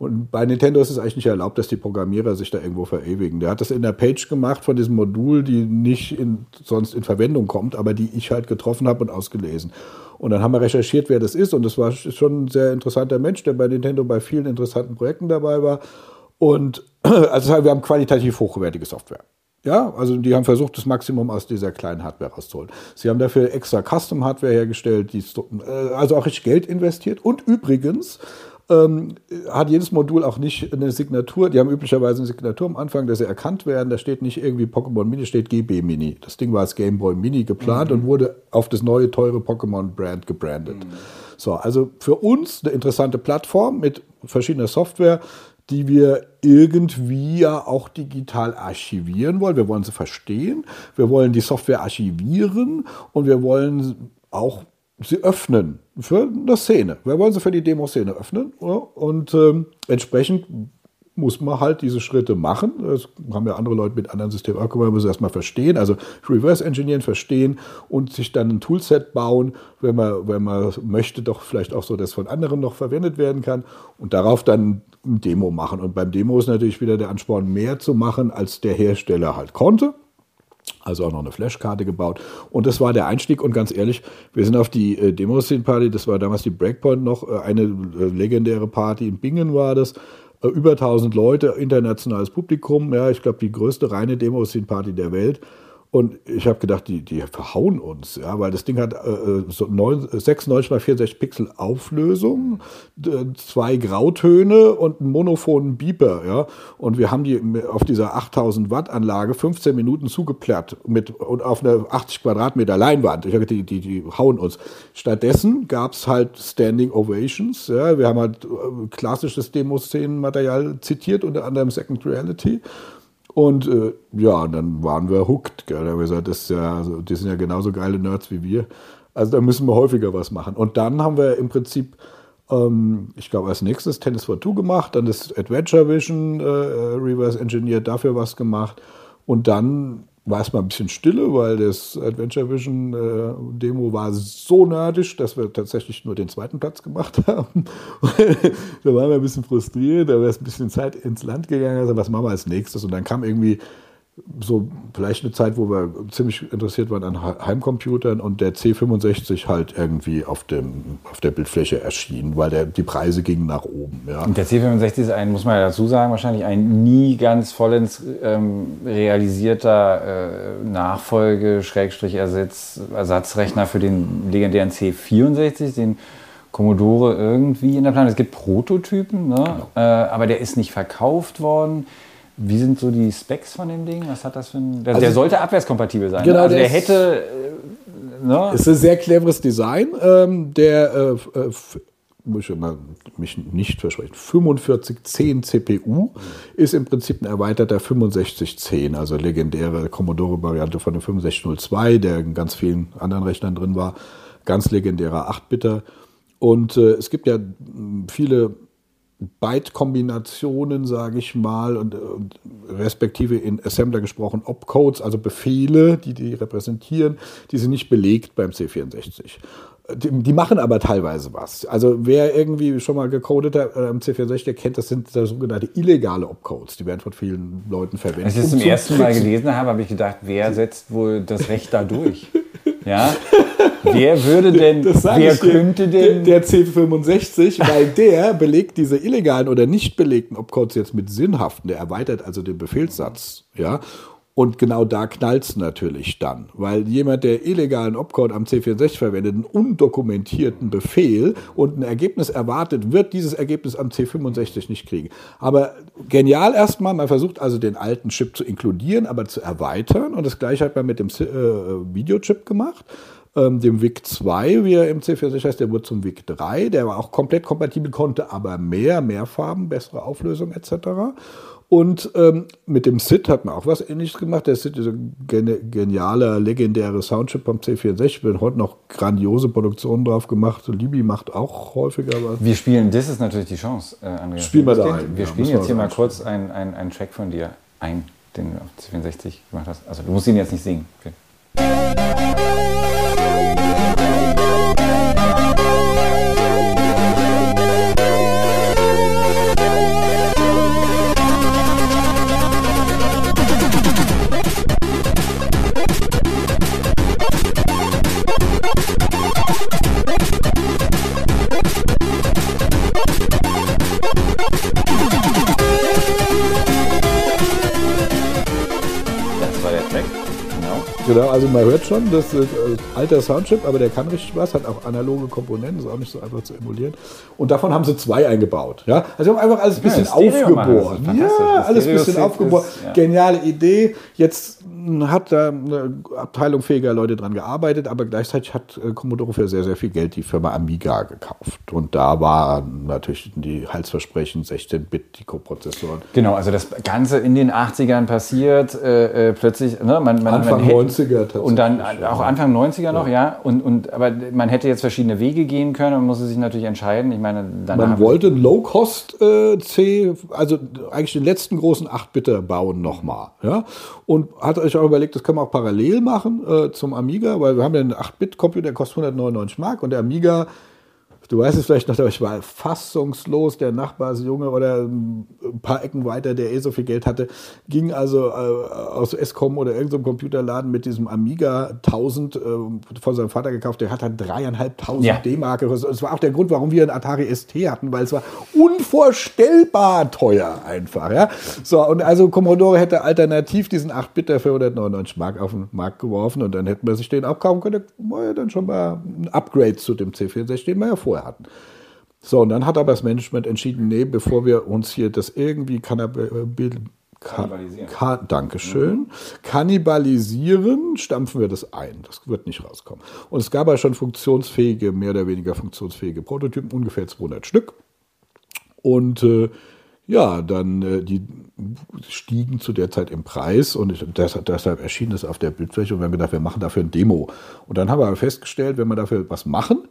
Und bei Nintendo ist es eigentlich nicht erlaubt, dass die Programmierer sich da irgendwo verewigen. Der hat das in der Page gemacht von diesem Modul, die nicht in, sonst in Verwendung kommt, aber die ich halt getroffen habe und ausgelesen. Und dann haben wir recherchiert, wer das ist. Und das war schon ein sehr interessanter Mensch, der bei Nintendo bei vielen interessanten Projekten dabei war. Und also wir haben qualitativ hochwertige Software. Ja, also die haben versucht, das Maximum aus dieser kleinen Hardware rauszuholen. Sie haben dafür extra Custom-Hardware hergestellt, die, äh, also auch richtig Geld investiert. Und übrigens ähm, hat jedes Modul auch nicht eine Signatur. Die haben üblicherweise eine Signatur am Anfang, dass sie erkannt werden. Da steht nicht irgendwie Pokémon Mini, steht GB Mini. Das Ding war als Game Boy Mini geplant und wurde auf das neue teure Pokémon-Brand gebrandet. So, also für uns eine interessante Plattform mit verschiedener Software, die wir irgendwie ja auch digital archivieren wollen. Wir wollen sie verstehen, wir wollen die Software archivieren und wir wollen auch sie öffnen für eine Szene. Wir wollen sie für die Demo-Szene öffnen und ähm, entsprechend muss man halt diese Schritte machen. Das haben ja andere Leute mit anderen Systemen auch gemacht. Man muss erstmal verstehen, also Reverse Engineeren verstehen und sich dann ein Toolset bauen, wenn man, wenn man möchte, doch vielleicht auch so, dass von anderen noch verwendet werden kann und darauf dann ein Demo machen. Und beim Demo ist natürlich wieder der Ansporn, mehr zu machen, als der Hersteller halt konnte. Also auch noch eine Flashkarte gebaut. Und das war der Einstieg. Und ganz ehrlich, wir sind auf die äh, Demo-Scene-Party, das war damals die Breakpoint noch, äh, eine äh, legendäre Party in Bingen war das. Äh, über 1000 Leute, internationales Publikum. Ja, ich glaube, die größte reine Demo-Scene-Party der Welt. Und ich habe gedacht, die, die verhauen uns, ja, weil das Ding hat äh, so 9, 96 x 64 Pixel Auflösung, zwei Grautöne und einen monophonen Beeper, ja. Und wir haben die auf dieser 8000 Watt Anlage 15 Minuten zugeplatt mit und auf einer 80 Quadratmeter Leinwand. Ich habe gedacht, die, die, die hauen uns. Stattdessen gab es halt Standing Ovations, ja. Wir haben halt äh, klassisches Demoszenenmaterial zitiert, unter anderem Second Reality. Und äh, ja, dann waren wir hooked. Gell? Da haben wir gesagt, das ja, also, die sind ja genauso geile Nerds wie wir. Also da müssen wir häufiger was machen. Und dann haben wir im Prinzip, ähm, ich glaube, als nächstes Tennis for Two gemacht, dann das Adventure Vision äh, Reverse Engineer dafür was gemacht. Und dann war erstmal ein bisschen Stille, weil das Adventure Vision äh, Demo war so nerdisch, dass wir tatsächlich nur den zweiten Platz gemacht haben. da waren wir ein bisschen frustriert, da wäre es ein bisschen Zeit ins Land gegangen. Also was machen wir als nächstes? Und dann kam irgendwie so vielleicht eine Zeit, wo wir ziemlich interessiert waren an Heimcomputern und der C65 halt irgendwie auf, dem, auf der Bildfläche erschien, weil der, die Preise gingen nach oben. Ja. Und der C65 ist ein, muss man ja dazu sagen, wahrscheinlich ein nie ganz vollends ähm, realisierter äh, Nachfolge, Schrägstrich Ersatz, Ersatzrechner für den legendären C64, den Commodore irgendwie in der Planung. Es gibt Prototypen, ne? Genau. Äh, aber der ist nicht verkauft worden. Wie sind so die Specs von dem Ding? Was hat das für ein. Der, also, der sollte abwärtskompatibel sein. Genau, ne? also der, der hätte. Äh, ne? Ist ein sehr cleveres Design. Ähm, der. Äh, äh, muss ich mich nicht versprechen. 4510 CPU ist im Prinzip ein erweiterter 6510, also legendäre Commodore-Variante von dem 6502, der in ganz vielen anderen Rechnern drin war. Ganz legendärer 8-Bitter. Und äh, es gibt ja viele Byte-Kombinationen, sage ich mal, und, und, respektive in Assembler gesprochen Opcodes, also Befehle, die die repräsentieren, die sind nicht belegt beim C64. Die, die, machen aber teilweise was. Also wer irgendwie schon mal gecodet hat äh, am C64, der kennt, das sind das sogenannte illegale Opcodes. Die werden von vielen Leuten verwendet. Als ich das um zum ersten Mal gelesen habe, habe ich gedacht, wer setzt wohl das Recht da durch? Ja? Wer würde denn, wer könnte denn. Der, der C65, weil der belegt diese illegalen oder nicht belegten Opcodes jetzt mit sinnhaften, der erweitert also den Befehlssatz. Ja? Und genau da knallt es natürlich dann, weil jemand, der illegalen Opcode am C64 verwendet, einen undokumentierten Befehl und ein Ergebnis erwartet, wird dieses Ergebnis am C65 nicht kriegen. Aber genial erstmal, man versucht also den alten Chip zu inkludieren, aber zu erweitern und das gleiche hat man mit dem äh, Videochip gemacht ähm, dem VIC 2, wie er im C64 heißt, der wurde zum VIC 3, der war auch komplett kompatibel, konnte aber mehr, mehr Farben, bessere Auflösung etc. Und ähm, mit dem SID hat man auch was ähnliches gemacht. Der SID ist ein genialer, legendärer Soundchip vom C64. Wird heute noch grandiose Produktionen drauf gemacht. Libi macht auch häufiger was. Wir spielen, das ist natürlich die Chance, äh, Andreas. Spielen wir da ein. Wir ja, spielen jetzt hier mal kurz einen ein Track von dir ein, den du auf C64 gemacht hast. Also du musst ihn jetzt nicht singen. Okay. Genau, also man hört schon, das ist ein alter Soundchip, aber der kann richtig was, hat auch analoge Komponenten, ist auch nicht so einfach zu emulieren. Und davon haben sie zwei eingebaut. Ja? Also haben einfach alles ein bisschen ja, aufgebohrt. Ja, alles ein bisschen aufgebohrt. Geniale Idee. Jetzt hat da eine Abteilung fähiger Leute dran gearbeitet, aber gleichzeitig hat äh, Commodore für sehr, sehr viel Geld die Firma Amiga gekauft. Und da waren natürlich die Halsversprechen 16-Bit, die Koprozessoren. Genau, also das Ganze in den 80ern passiert, äh, äh, plötzlich, ne, man, man, Anfang man hätte, 90er tatsächlich. Und dann auch Anfang 90er noch, ja. ja. Und, und, aber man hätte jetzt verschiedene Wege gehen können und musste sich natürlich entscheiden. Ich meine, man wollte ein Low-Cost-C, äh, also eigentlich den letzten großen 8-Bitter bauen nochmal. Ja? Und hat euch auch überlegt, das können wir auch parallel machen äh, zum Amiga, weil wir haben ja einen 8-Bit-Computer, der kostet 199 Mark und der Amiga Du weißt es vielleicht noch, aber ich war fassungslos. Der Nachbarsjunge oder ein paar Ecken weiter, der eh so viel Geld hatte, ging also äh, aus Escom oder irgendeinem Computerladen mit diesem Amiga 1000 äh, von seinem Vater gekauft. Der hat dann dreieinhalbtausend ja. D-Mark. Das war auch der Grund, warum wir einen Atari ST hatten, weil es war unvorstellbar teuer einfach. Ja? So, und also Commodore hätte alternativ diesen 8-Bit für 199 Mark auf den Markt geworfen und dann hätten wir sich den auch kaufen können. Dann schon mal ein Upgrade zu dem C64, den wir ja vorher hatten. So, und dann hat aber das Management entschieden, nee, bevor wir uns hier das irgendwie kannibalisieren, Ka Dankeschön. Mhm. Kannibalisieren, stampfen wir das ein. Das wird nicht rauskommen. Und es gab ja schon funktionsfähige, mehr oder weniger funktionsfähige Prototypen, ungefähr 200 Stück. Und äh, ja, dann äh, die stiegen zu der Zeit im Preis und ich, deshalb, deshalb erschien das auf der Bildfläche und wir haben gedacht, wir machen dafür ein Demo. Und dann haben wir festgestellt, wenn wir dafür was machen,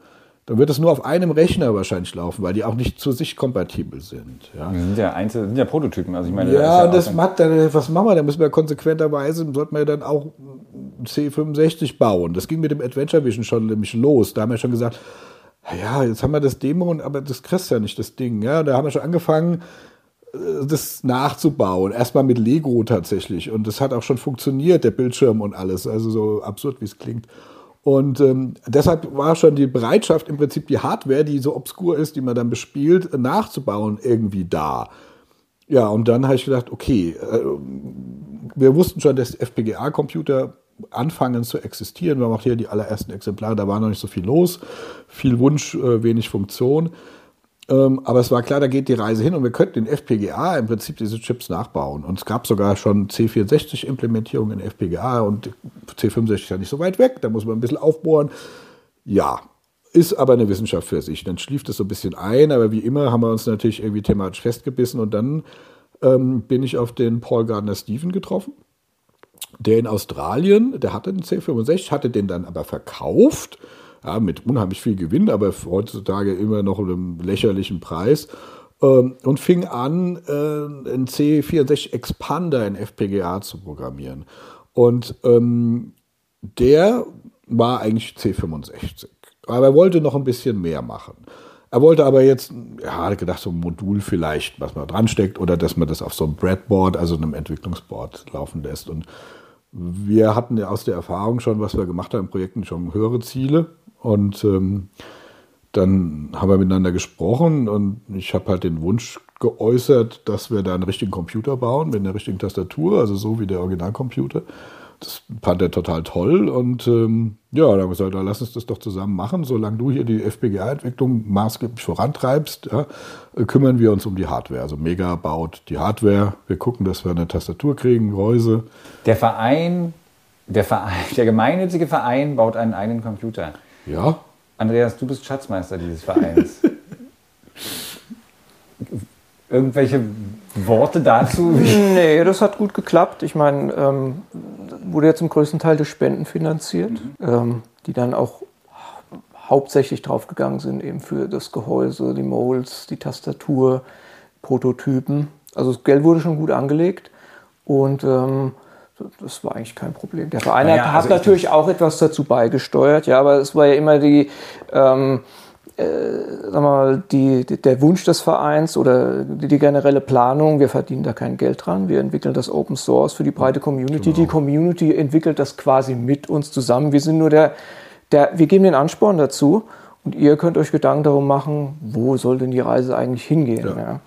dann wird es nur auf einem Rechner wahrscheinlich laufen, weil die auch nicht zu sich kompatibel sind. Ja, Die sind ja Einzel sind ja Prototypen. Also ich meine, ja, da ist das macht dann, was machen wir? Da müssen wir konsequenterweise, sollten wir dann auch C65 bauen. Das ging mit dem Adventure Vision schon nämlich los. Da haben wir schon gesagt, ja, jetzt haben wir das Demo, aber das kriegst ja nicht, das Ding. Ja, da haben wir schon angefangen, äh, das nachzubauen. Erstmal mit Lego tatsächlich. Und das hat auch schon funktioniert, der Bildschirm und alles. Also so absurd, wie es klingt. Und ähm, deshalb war schon die Bereitschaft, im Prinzip die Hardware, die so obskur ist, die man dann bespielt, nachzubauen, irgendwie da. Ja, und dann habe ich gedacht, okay, äh, wir wussten schon, dass FPGA-Computer anfangen zu existieren. Wir haben hier die allerersten Exemplare, da war noch nicht so viel los. Viel Wunsch, äh, wenig Funktion. Ähm, aber es war klar, da geht die Reise hin und wir könnten in FPGA im Prinzip diese Chips nachbauen. Und es gab sogar schon C64-Implementierungen in FPGA und C65 ist ja nicht so weit weg, da muss man ein bisschen aufbohren. Ja, ist aber eine Wissenschaft für sich. Dann schlief das so ein bisschen ein, aber wie immer haben wir uns natürlich irgendwie thematisch festgebissen und dann ähm, bin ich auf den Paul Gardner Stephen getroffen, der in Australien, der hatte einen C65, hatte den dann aber verkauft, ja, mit unheimlich viel Gewinn, aber heutzutage immer noch einem lächerlichen Preis. ähm, Und fing an, äh, einen C64 Expander in FPGA zu programmieren. Und ähm, der war eigentlich C65. Aber er wollte noch ein bisschen mehr machen. Er wollte aber jetzt, ja, hat gedacht, so ein Modul vielleicht, was man dran steckt, oder dass man das auf so einem Breadboard, also einem Entwicklungsboard, laufen lässt. Und wir hatten ja aus der Erfahrung schon, was wir gemacht haben in Projekten, schon höhere Ziele. Und ähm, dann haben wir miteinander gesprochen und ich habe halt den Wunsch geäußert, dass wir da einen richtigen Computer bauen mit einer richtigen Tastatur, also so wie der Originalcomputer. Das fand er total toll und ähm, ja, da haben wir gesagt, ja, lass uns das doch zusammen machen. Solange du hier die FPGA-Entwicklung maßgeblich vorantreibst, ja, äh, kümmern wir uns um die Hardware. Also Mega baut die Hardware. Wir gucken, dass wir eine Tastatur kriegen, Gehäuse. Der Verein, der Verein, der gemeinnützige Verein baut einen eigenen Computer. Ja, Andreas, du bist Schatzmeister dieses Vereins. Irgendwelche Worte dazu? Nee, das hat gut geklappt. Ich meine, ähm, wurde ja zum größten Teil durch Spenden finanziert, ähm, die dann auch hauptsächlich draufgegangen sind, eben für das Gehäuse, die Molds, die Tastatur, Prototypen. Also das Geld wurde schon gut angelegt und ähm, das war eigentlich kein Problem. Der Verein Naja, hat, also natürlich auch etwas dazu beigesteuert, ja, aber es war ja immer die, ähm, sag mal, die, die, der Wunsch des Vereins oder die, die generelle Planung, wir verdienen da kein Geld dran, wir entwickeln das Open Source für die breite Community. Die Community entwickelt das quasi mit uns zusammen. Wir sind nur der, der, wir geben den Ansporn dazu und ihr könnt euch Gedanken darum machen, wo soll denn die Reise eigentlich hingehen. Ja. Ja.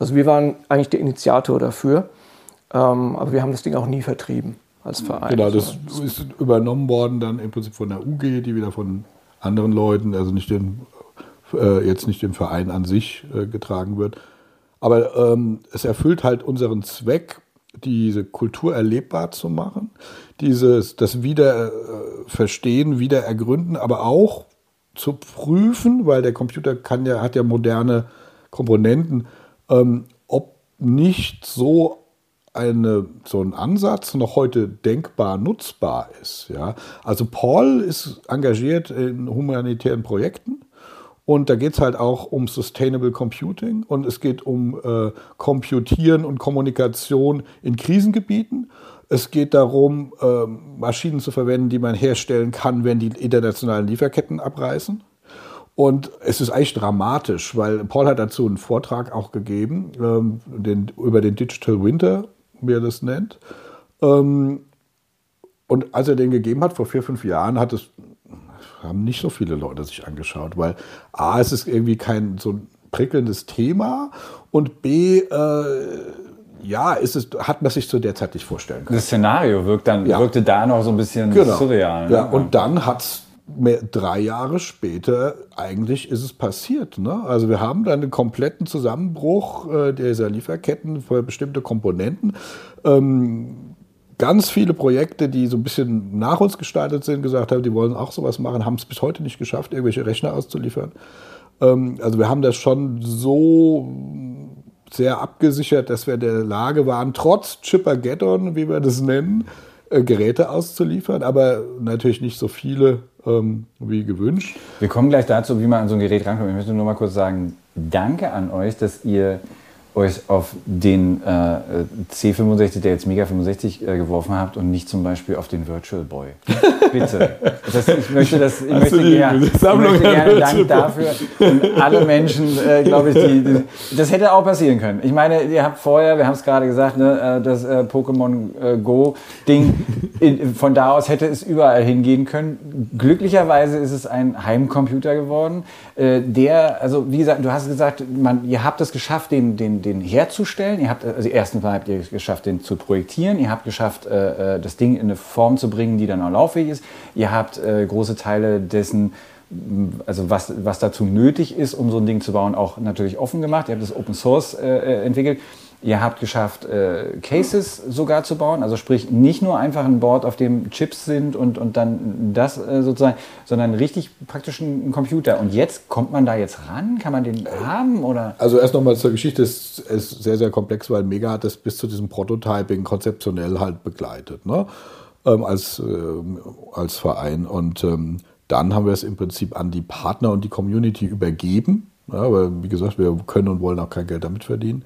Also wir waren eigentlich der Initiator dafür, ähm, aber wir haben das Ding auch nie vertrieben als Verein. Genau, das ist übernommen worden dann im Prinzip von der UG, die wieder von anderen Leuten, also nicht den, äh, jetzt nicht dem Verein an sich äh, getragen wird. Aber ähm, es erfüllt halt unseren Zweck, diese Kultur erlebbar zu machen, dieses, das wieder äh, verstehen, wieder ergründen, aber auch zu prüfen, weil der Computer kann ja, hat ja moderne Komponenten, ähm, ob nicht so eine, so ein Ansatz noch heute denkbar nutzbar ist. Ja? Also Paul ist engagiert in humanitären Projekten und da geht es halt auch um Sustainable Computing und es geht um äh, Computieren und Kommunikation in Krisengebieten. Es geht darum, äh, Maschinen zu verwenden, die man herstellen kann, wenn die internationalen Lieferketten abreißen. Und es ist eigentlich dramatisch, weil Paul hat dazu einen Vortrag auch gegeben, ähm, den, über den Digital Winter, wie er das nennt. Ähm, und als er den gegeben hat, vor vier, fünf Jahren, hat es, haben nicht so viele Leute sich angeschaut, weil A, es ist irgendwie kein so ein prickelndes Thema und B, äh, ja, ist es, hat man sich zu der Zeit nicht vorstellen können. Das Szenario wirkt dann, Ja. wirkte da noch so ein bisschen Genau. surreal. ne? Ja, und dann hat es drei Jahre später eigentlich ist es passiert. Ne? Also wir haben dann einen kompletten Zusammenbruch äh, dieser Lieferketten für bestimmte Komponenten. Ähm, ganz viele Projekte, die so ein bisschen nach uns gestartet sind, gesagt haben, die wollen auch sowas machen, haben es bis heute nicht geschafft, irgendwelche Rechner auszuliefern. Ähm, also wir haben das schon so sehr abgesichert, dass wir in der Lage waren, trotz Chippergeddon, wie wir das nennen, äh, Geräte auszuliefern, aber natürlich nicht so viele, ähm, wie gewünscht. Wir kommen gleich dazu, wie man an so ein Gerät rankommt. Ich möchte nur mal kurz sagen, danke an euch, dass ihr euch auf den äh, C65, der jetzt Mega 65 äh, geworfen habt und nicht zum Beispiel auf den Virtual Boy. Bitte. Das, ich möchte das, ich möchte, die gern, ich möchte gerne Dank dafür. Und alle Menschen, äh, glaube ich, die, die, das hätte auch passieren können. Ich meine, ihr habt vorher, wir haben es gerade gesagt, ne, äh, das äh, Pokémon äh, Go Ding, in, von da aus hätte es überall hingehen können. Glücklicherweise ist es ein Heimcomputer geworden, der, also wie gesagt, du hast gesagt, man, ihr habt es geschafft, den, den, den herzustellen. Ihr habt, also erstens mal habt ihr es geschafft, den zu projektieren. Ihr habt geschafft, äh, äh, das Ding in eine Form zu bringen, die dann auch lauffähig ist. Ihr habt äh, große Teile dessen, also was, was dazu nötig ist, um so ein Ding zu bauen, auch natürlich offen gemacht. Ihr habt das Open Source äh, entwickelt. Ihr habt geschafft, äh, Cases sogar zu bauen, also sprich nicht nur einfach ein Board, auf dem Chips sind und, und dann das äh, sozusagen, sondern richtig praktisch ein Computer. Und jetzt kommt man da jetzt ran? Kann man den haben oder? Also erst nochmal zur Geschichte, es ist sehr, sehr komplex, weil Mega hat das bis zu diesem Prototyping konzeptionell halt begleitet, ne? ähm, als, ähm, als Verein. Und ähm, dann haben wir es im Prinzip an die Partner und die Community übergeben. Ja, weil, wie gesagt, wir können und wollen auch kein Geld damit verdienen.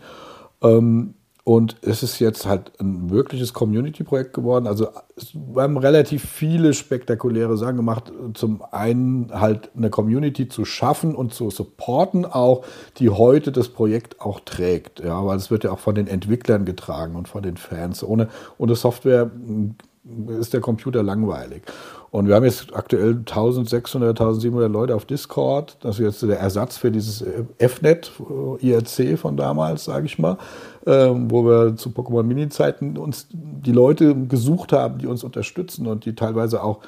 Ähm, und es ist jetzt halt ein wirkliches Community-Projekt geworden. Also wir haben relativ viele spektakuläre Sachen gemacht. Zum einen halt eine Community zu schaffen und zu supporten auch, die heute das Projekt auch trägt. Ja, weil es wird ja auch von den Entwicklern getragen und von den Fans. Ohne, ohne Software ist der Computer langweilig. Und wir haben jetzt aktuell 1600, 1700 Leute auf Discord. Das ist jetzt der Ersatz für dieses FNet, IRC von damals, sage ich mal, ähm, wo wir zu Pokémon Mini-Zeiten uns die Leute gesucht haben, die uns unterstützen und die teilweise auch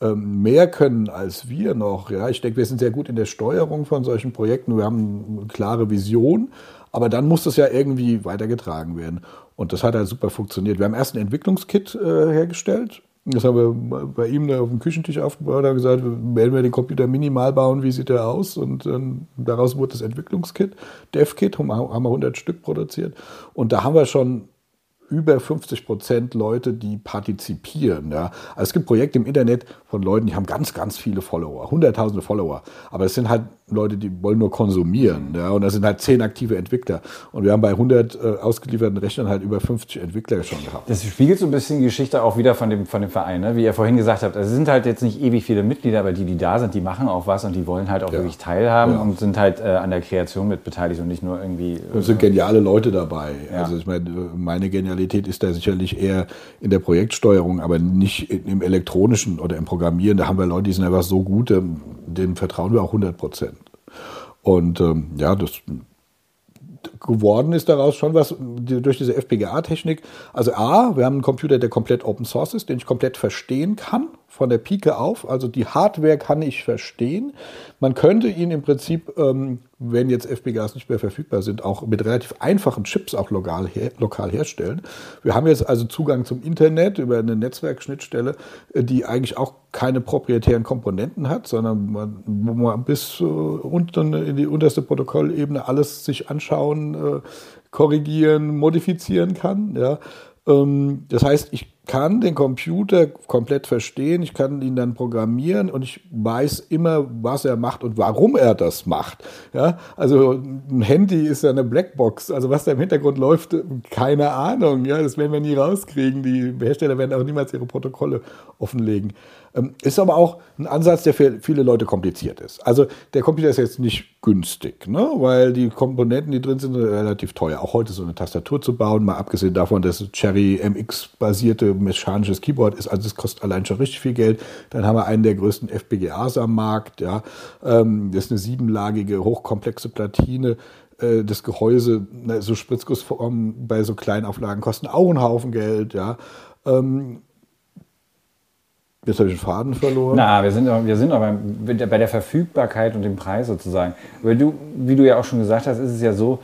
ähm, mehr können als wir noch. Ja, ich denke, wir sind sehr gut in der Steuerung von solchen Projekten. Wir haben eine klare Vision, aber dann muss das ja irgendwie weitergetragen werden. Und das hat halt super funktioniert. Wir haben erst ein Entwicklungskit äh, hergestellt das haben wir bei ihm da auf dem Küchentisch aufgebaut, haben gesagt, werden wir den Computer minimal bauen, wie sieht der aus? Und dann, daraus wurde das Entwicklungskit, DevKit, haben wir 100 Stück produziert. Und da haben wir schon über 50 Prozent Leute, die partizipieren. Ja. Also es gibt Projekte im Internet von Leuten, die haben ganz, ganz viele Follower, hunderttausende Follower. Aber es sind halt Leute, die wollen nur konsumieren. Ja. Und das sind halt zehn aktive Entwickler. Und wir haben bei 100 äh, ausgelieferten Rechnern halt über 50 Entwickler schon gehabt. Das spiegelt so ein bisschen die Geschichte auch wieder von dem, von dem Verein, ne? wie ihr vorhin gesagt habt. Also es sind halt jetzt nicht ewig viele Mitglieder, aber die, die da sind, die machen auch was und die wollen halt auch ja. wirklich teilhaben ja. und sind halt äh, an der Kreation mit beteiligt und nicht nur irgendwie. Äh, es sind geniale Leute dabei. Ja. Also ich meine, meine Genialität ist da sicherlich eher in der Projektsteuerung, aber nicht im elektronischen oder im Programmieren. Da haben wir Leute, die sind einfach so gut, ähm, denen vertrauen wir auch 100 Prozent. Und ähm, ja, das geworden ist daraus schon was durch diese FPGA-Technik. Also A, wir haben einen Computer, der komplett Open Source ist, den ich komplett verstehen kann von der Pike auf. Also die Hardware kann ich verstehen. Man könnte ihn im Prinzip, ähm, wenn jetzt FPGAs nicht mehr verfügbar sind, auch mit relativ einfachen Chips auch lokal, her, lokal herstellen. Wir haben jetzt also Zugang zum Internet über eine Netzwerkschnittstelle, äh, die eigentlich auch keine proprietären Komponenten hat, sondern man, wo man bis äh, unten in die unterste Protokollebene alles sich anschauen, äh, korrigieren, modifizieren kann. Ja. Ähm, das heißt, ich kann den Computer komplett verstehen, ich kann ihn dann programmieren und ich weiß immer, was er macht und warum er das macht. Ja, also ein Handy ist ja eine Blackbox, also was da im Hintergrund läuft, keine Ahnung. Ja, das werden wir nie rauskriegen. Die Hersteller werden auch niemals ihre Protokolle offenlegen. Ähm, ist aber auch ein Ansatz, der für viele Leute kompliziert ist. Also der Computer ist jetzt nicht günstig, ne? weil die Komponenten, die drin sind, sind relativ teuer. Auch heute so eine Tastatur zu bauen, mal abgesehen davon, dass Cherry MX-basierte mechanisches Keyboard ist, also es kostet allein schon richtig viel Geld. Dann haben wir einen der größten FPGAs am Markt. Ja? Ähm, das ist eine siebenlagige, hochkomplexe Platine äh, das Gehäuse, so Spritzgussformen bei so kleinen Auflagen kosten auch einen Haufen Geld, ja. Ähm, Jetzt habe ich den Faden verloren. Na, wir sind, wir sind aber bei der Verfügbarkeit und dem Preis sozusagen. Weil du, wie du ja auch schon gesagt hast, ist es ja so,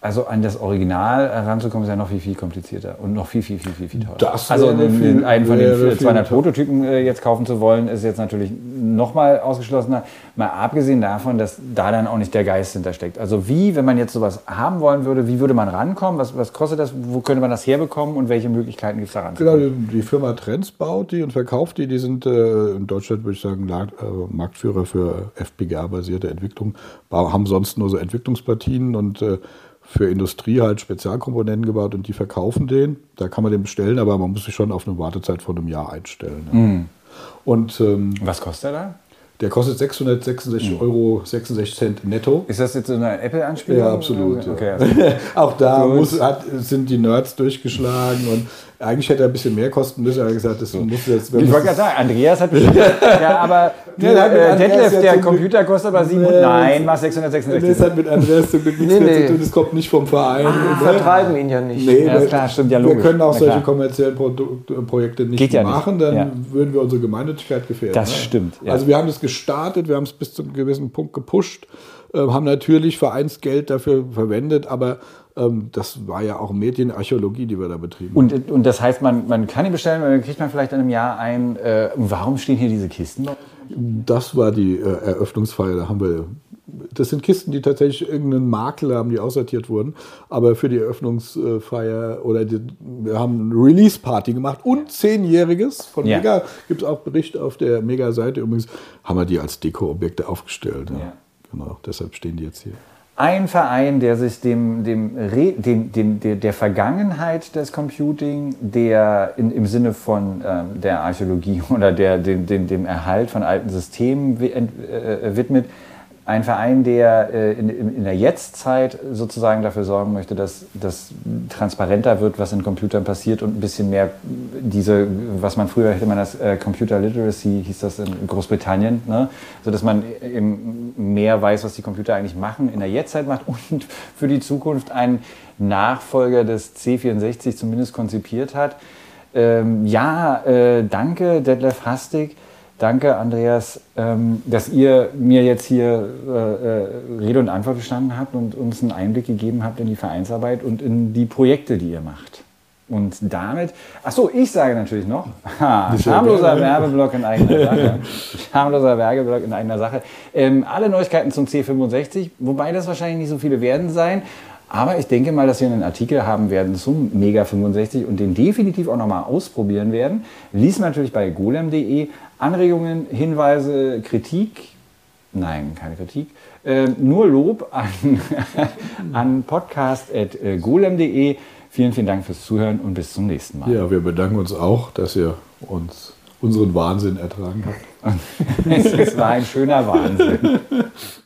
also an das Original ranzukommen, ist ja noch viel, viel komplizierter und noch viel, viel, viel, viel, viel teurer. Das also viel- einen von den wäre viel 200 teurer. Prototypen äh, jetzt kaufen zu wollen, ist jetzt natürlich nochmal ausgeschlossener. Mal abgesehen davon, dass da dann auch nicht der Geist hintersteckt. Also wie, wenn man jetzt sowas haben wollen würde, wie würde man rankommen? Was, was kostet das? Wo könnte man das herbekommen und welche Möglichkeiten gibt es da Genau, ranzukommen? die, die Firma Trends baut die und verkauft die. Die sind äh, in Deutschland, würde ich sagen, La- äh, Marktführer für FPGA-basierte Entwicklung. Haben sonst nur so Entwicklungsplatinen und äh, für Industrie halt Spezialkomponenten gebaut und die verkaufen den. Da kann man den bestellen, aber man muss sich schon auf eine Wartezeit von einem Jahr einstellen. Ja. Mhm. Und ähm, Was kostet er da? der kostet 666 Euro 66 Cent netto. Ist das jetzt so eine Apple-Anspielung? Ja, absolut. ja. Okay, also, Auch da muss, hat, sind die Nerds durchgeschlagen und eigentlich hätte er ein bisschen mehr kosten müssen. Er hat gesagt, das muss jetzt. ich wollte gerade sagen, Andreas hat bestimmt. ja, aber du, Nee, äh, Detlef, ja der Computer kostet aber 700. Nee, Nein, war Das 666. hat mit Andreas zum Glück nichts Nee, mehr zu tun. Das kommt nicht vom Verein. Wir Und, vertreiben ihn ja nicht. Nee, Ja, wir- klar, stimmt ja Wir logisch. können auch Na solche kommerziellen Produkt, äh, Projekte nicht Geht ja nicht. machen, dann Ja. würden wir unsere Gemeinnützigkeit gefährden. Das ne? stimmt, ja. Also wir haben das gestartet, wir haben es bis zu einem gewissen Punkt gepusht, äh, haben natürlich Vereinsgeld dafür verwendet, aber ähm, das war ja auch Medienarchäologie, die wir da betrieben haben. Und, und das heißt, man, man kann ihn bestellen, dann kriegt man vielleicht in einem Jahr ein. Äh, warum stehen hier diese Kisten? noch? Das war die äh, Eröffnungsfeier. Da haben wir. Das sind Kisten, die tatsächlich irgendeinen Makler haben, die aussortiert wurden. Aber für die Eröffnungsfeier oder die, wir haben eine Release-Party gemacht und zehnjähriges von Ja. Mega. Gibt es auch Bericht auf der Mega-Seite. Übrigens haben wir die als Deko-Objekte aufgestellt. Ja. Ja. Genau, deshalb stehen die jetzt hier. Ein Verein, der sich dem, dem, Re, dem, dem der, Vergangenheit des Computing, der in, im Sinne von ähm, der Archäologie oder der, dem, dem, dem Erhalt von alten Systemen ent- äh, widmet. Ein Verein, der äh, in, der Jetztzeit sozusagen dafür sorgen möchte, dass das transparenter wird, was in Computern passiert und ein bisschen mehr diese, was man früher hätte man das äh, Computer Literacy, hieß das in Großbritannien, ne? so dass man eben mehr weiß, was die Computer eigentlich machen, in der Jetztzeit macht und für die Zukunft einen Nachfolger des C64 zumindest konzipiert hat. Ähm, ja, äh, danke Detlef Hastig. Danke, Andreas, ähm, dass ihr mir jetzt hier äh, äh, Rede und Antwort gestanden habt und uns einen Einblick gegeben habt in die Vereinsarbeit und in die Projekte, die ihr macht. Und damit, ach so, ich sage natürlich noch, ha, gerne. Werbeblock in eigener Sache. schamloser Werbeblock in eigener Sache. Ähm, alle Neuigkeiten zum C65, wobei das wahrscheinlich nicht so viele werden sein. Aber ich denke mal, dass wir einen Artikel haben werden zum Mega 65 und den definitiv auch nochmal ausprobieren werden. Lies natürlich bei golem.de Anregungen, Hinweise, Kritik. Nein, keine Kritik. Äh, nur Lob an, an podcast.golem.de. Vielen, vielen Dank fürs Zuhören und bis zum nächsten Mal. Ja, wir bedanken uns auch, dass ihr uns unseren Wahnsinn ertragen habt. Es war ein schöner Wahnsinn.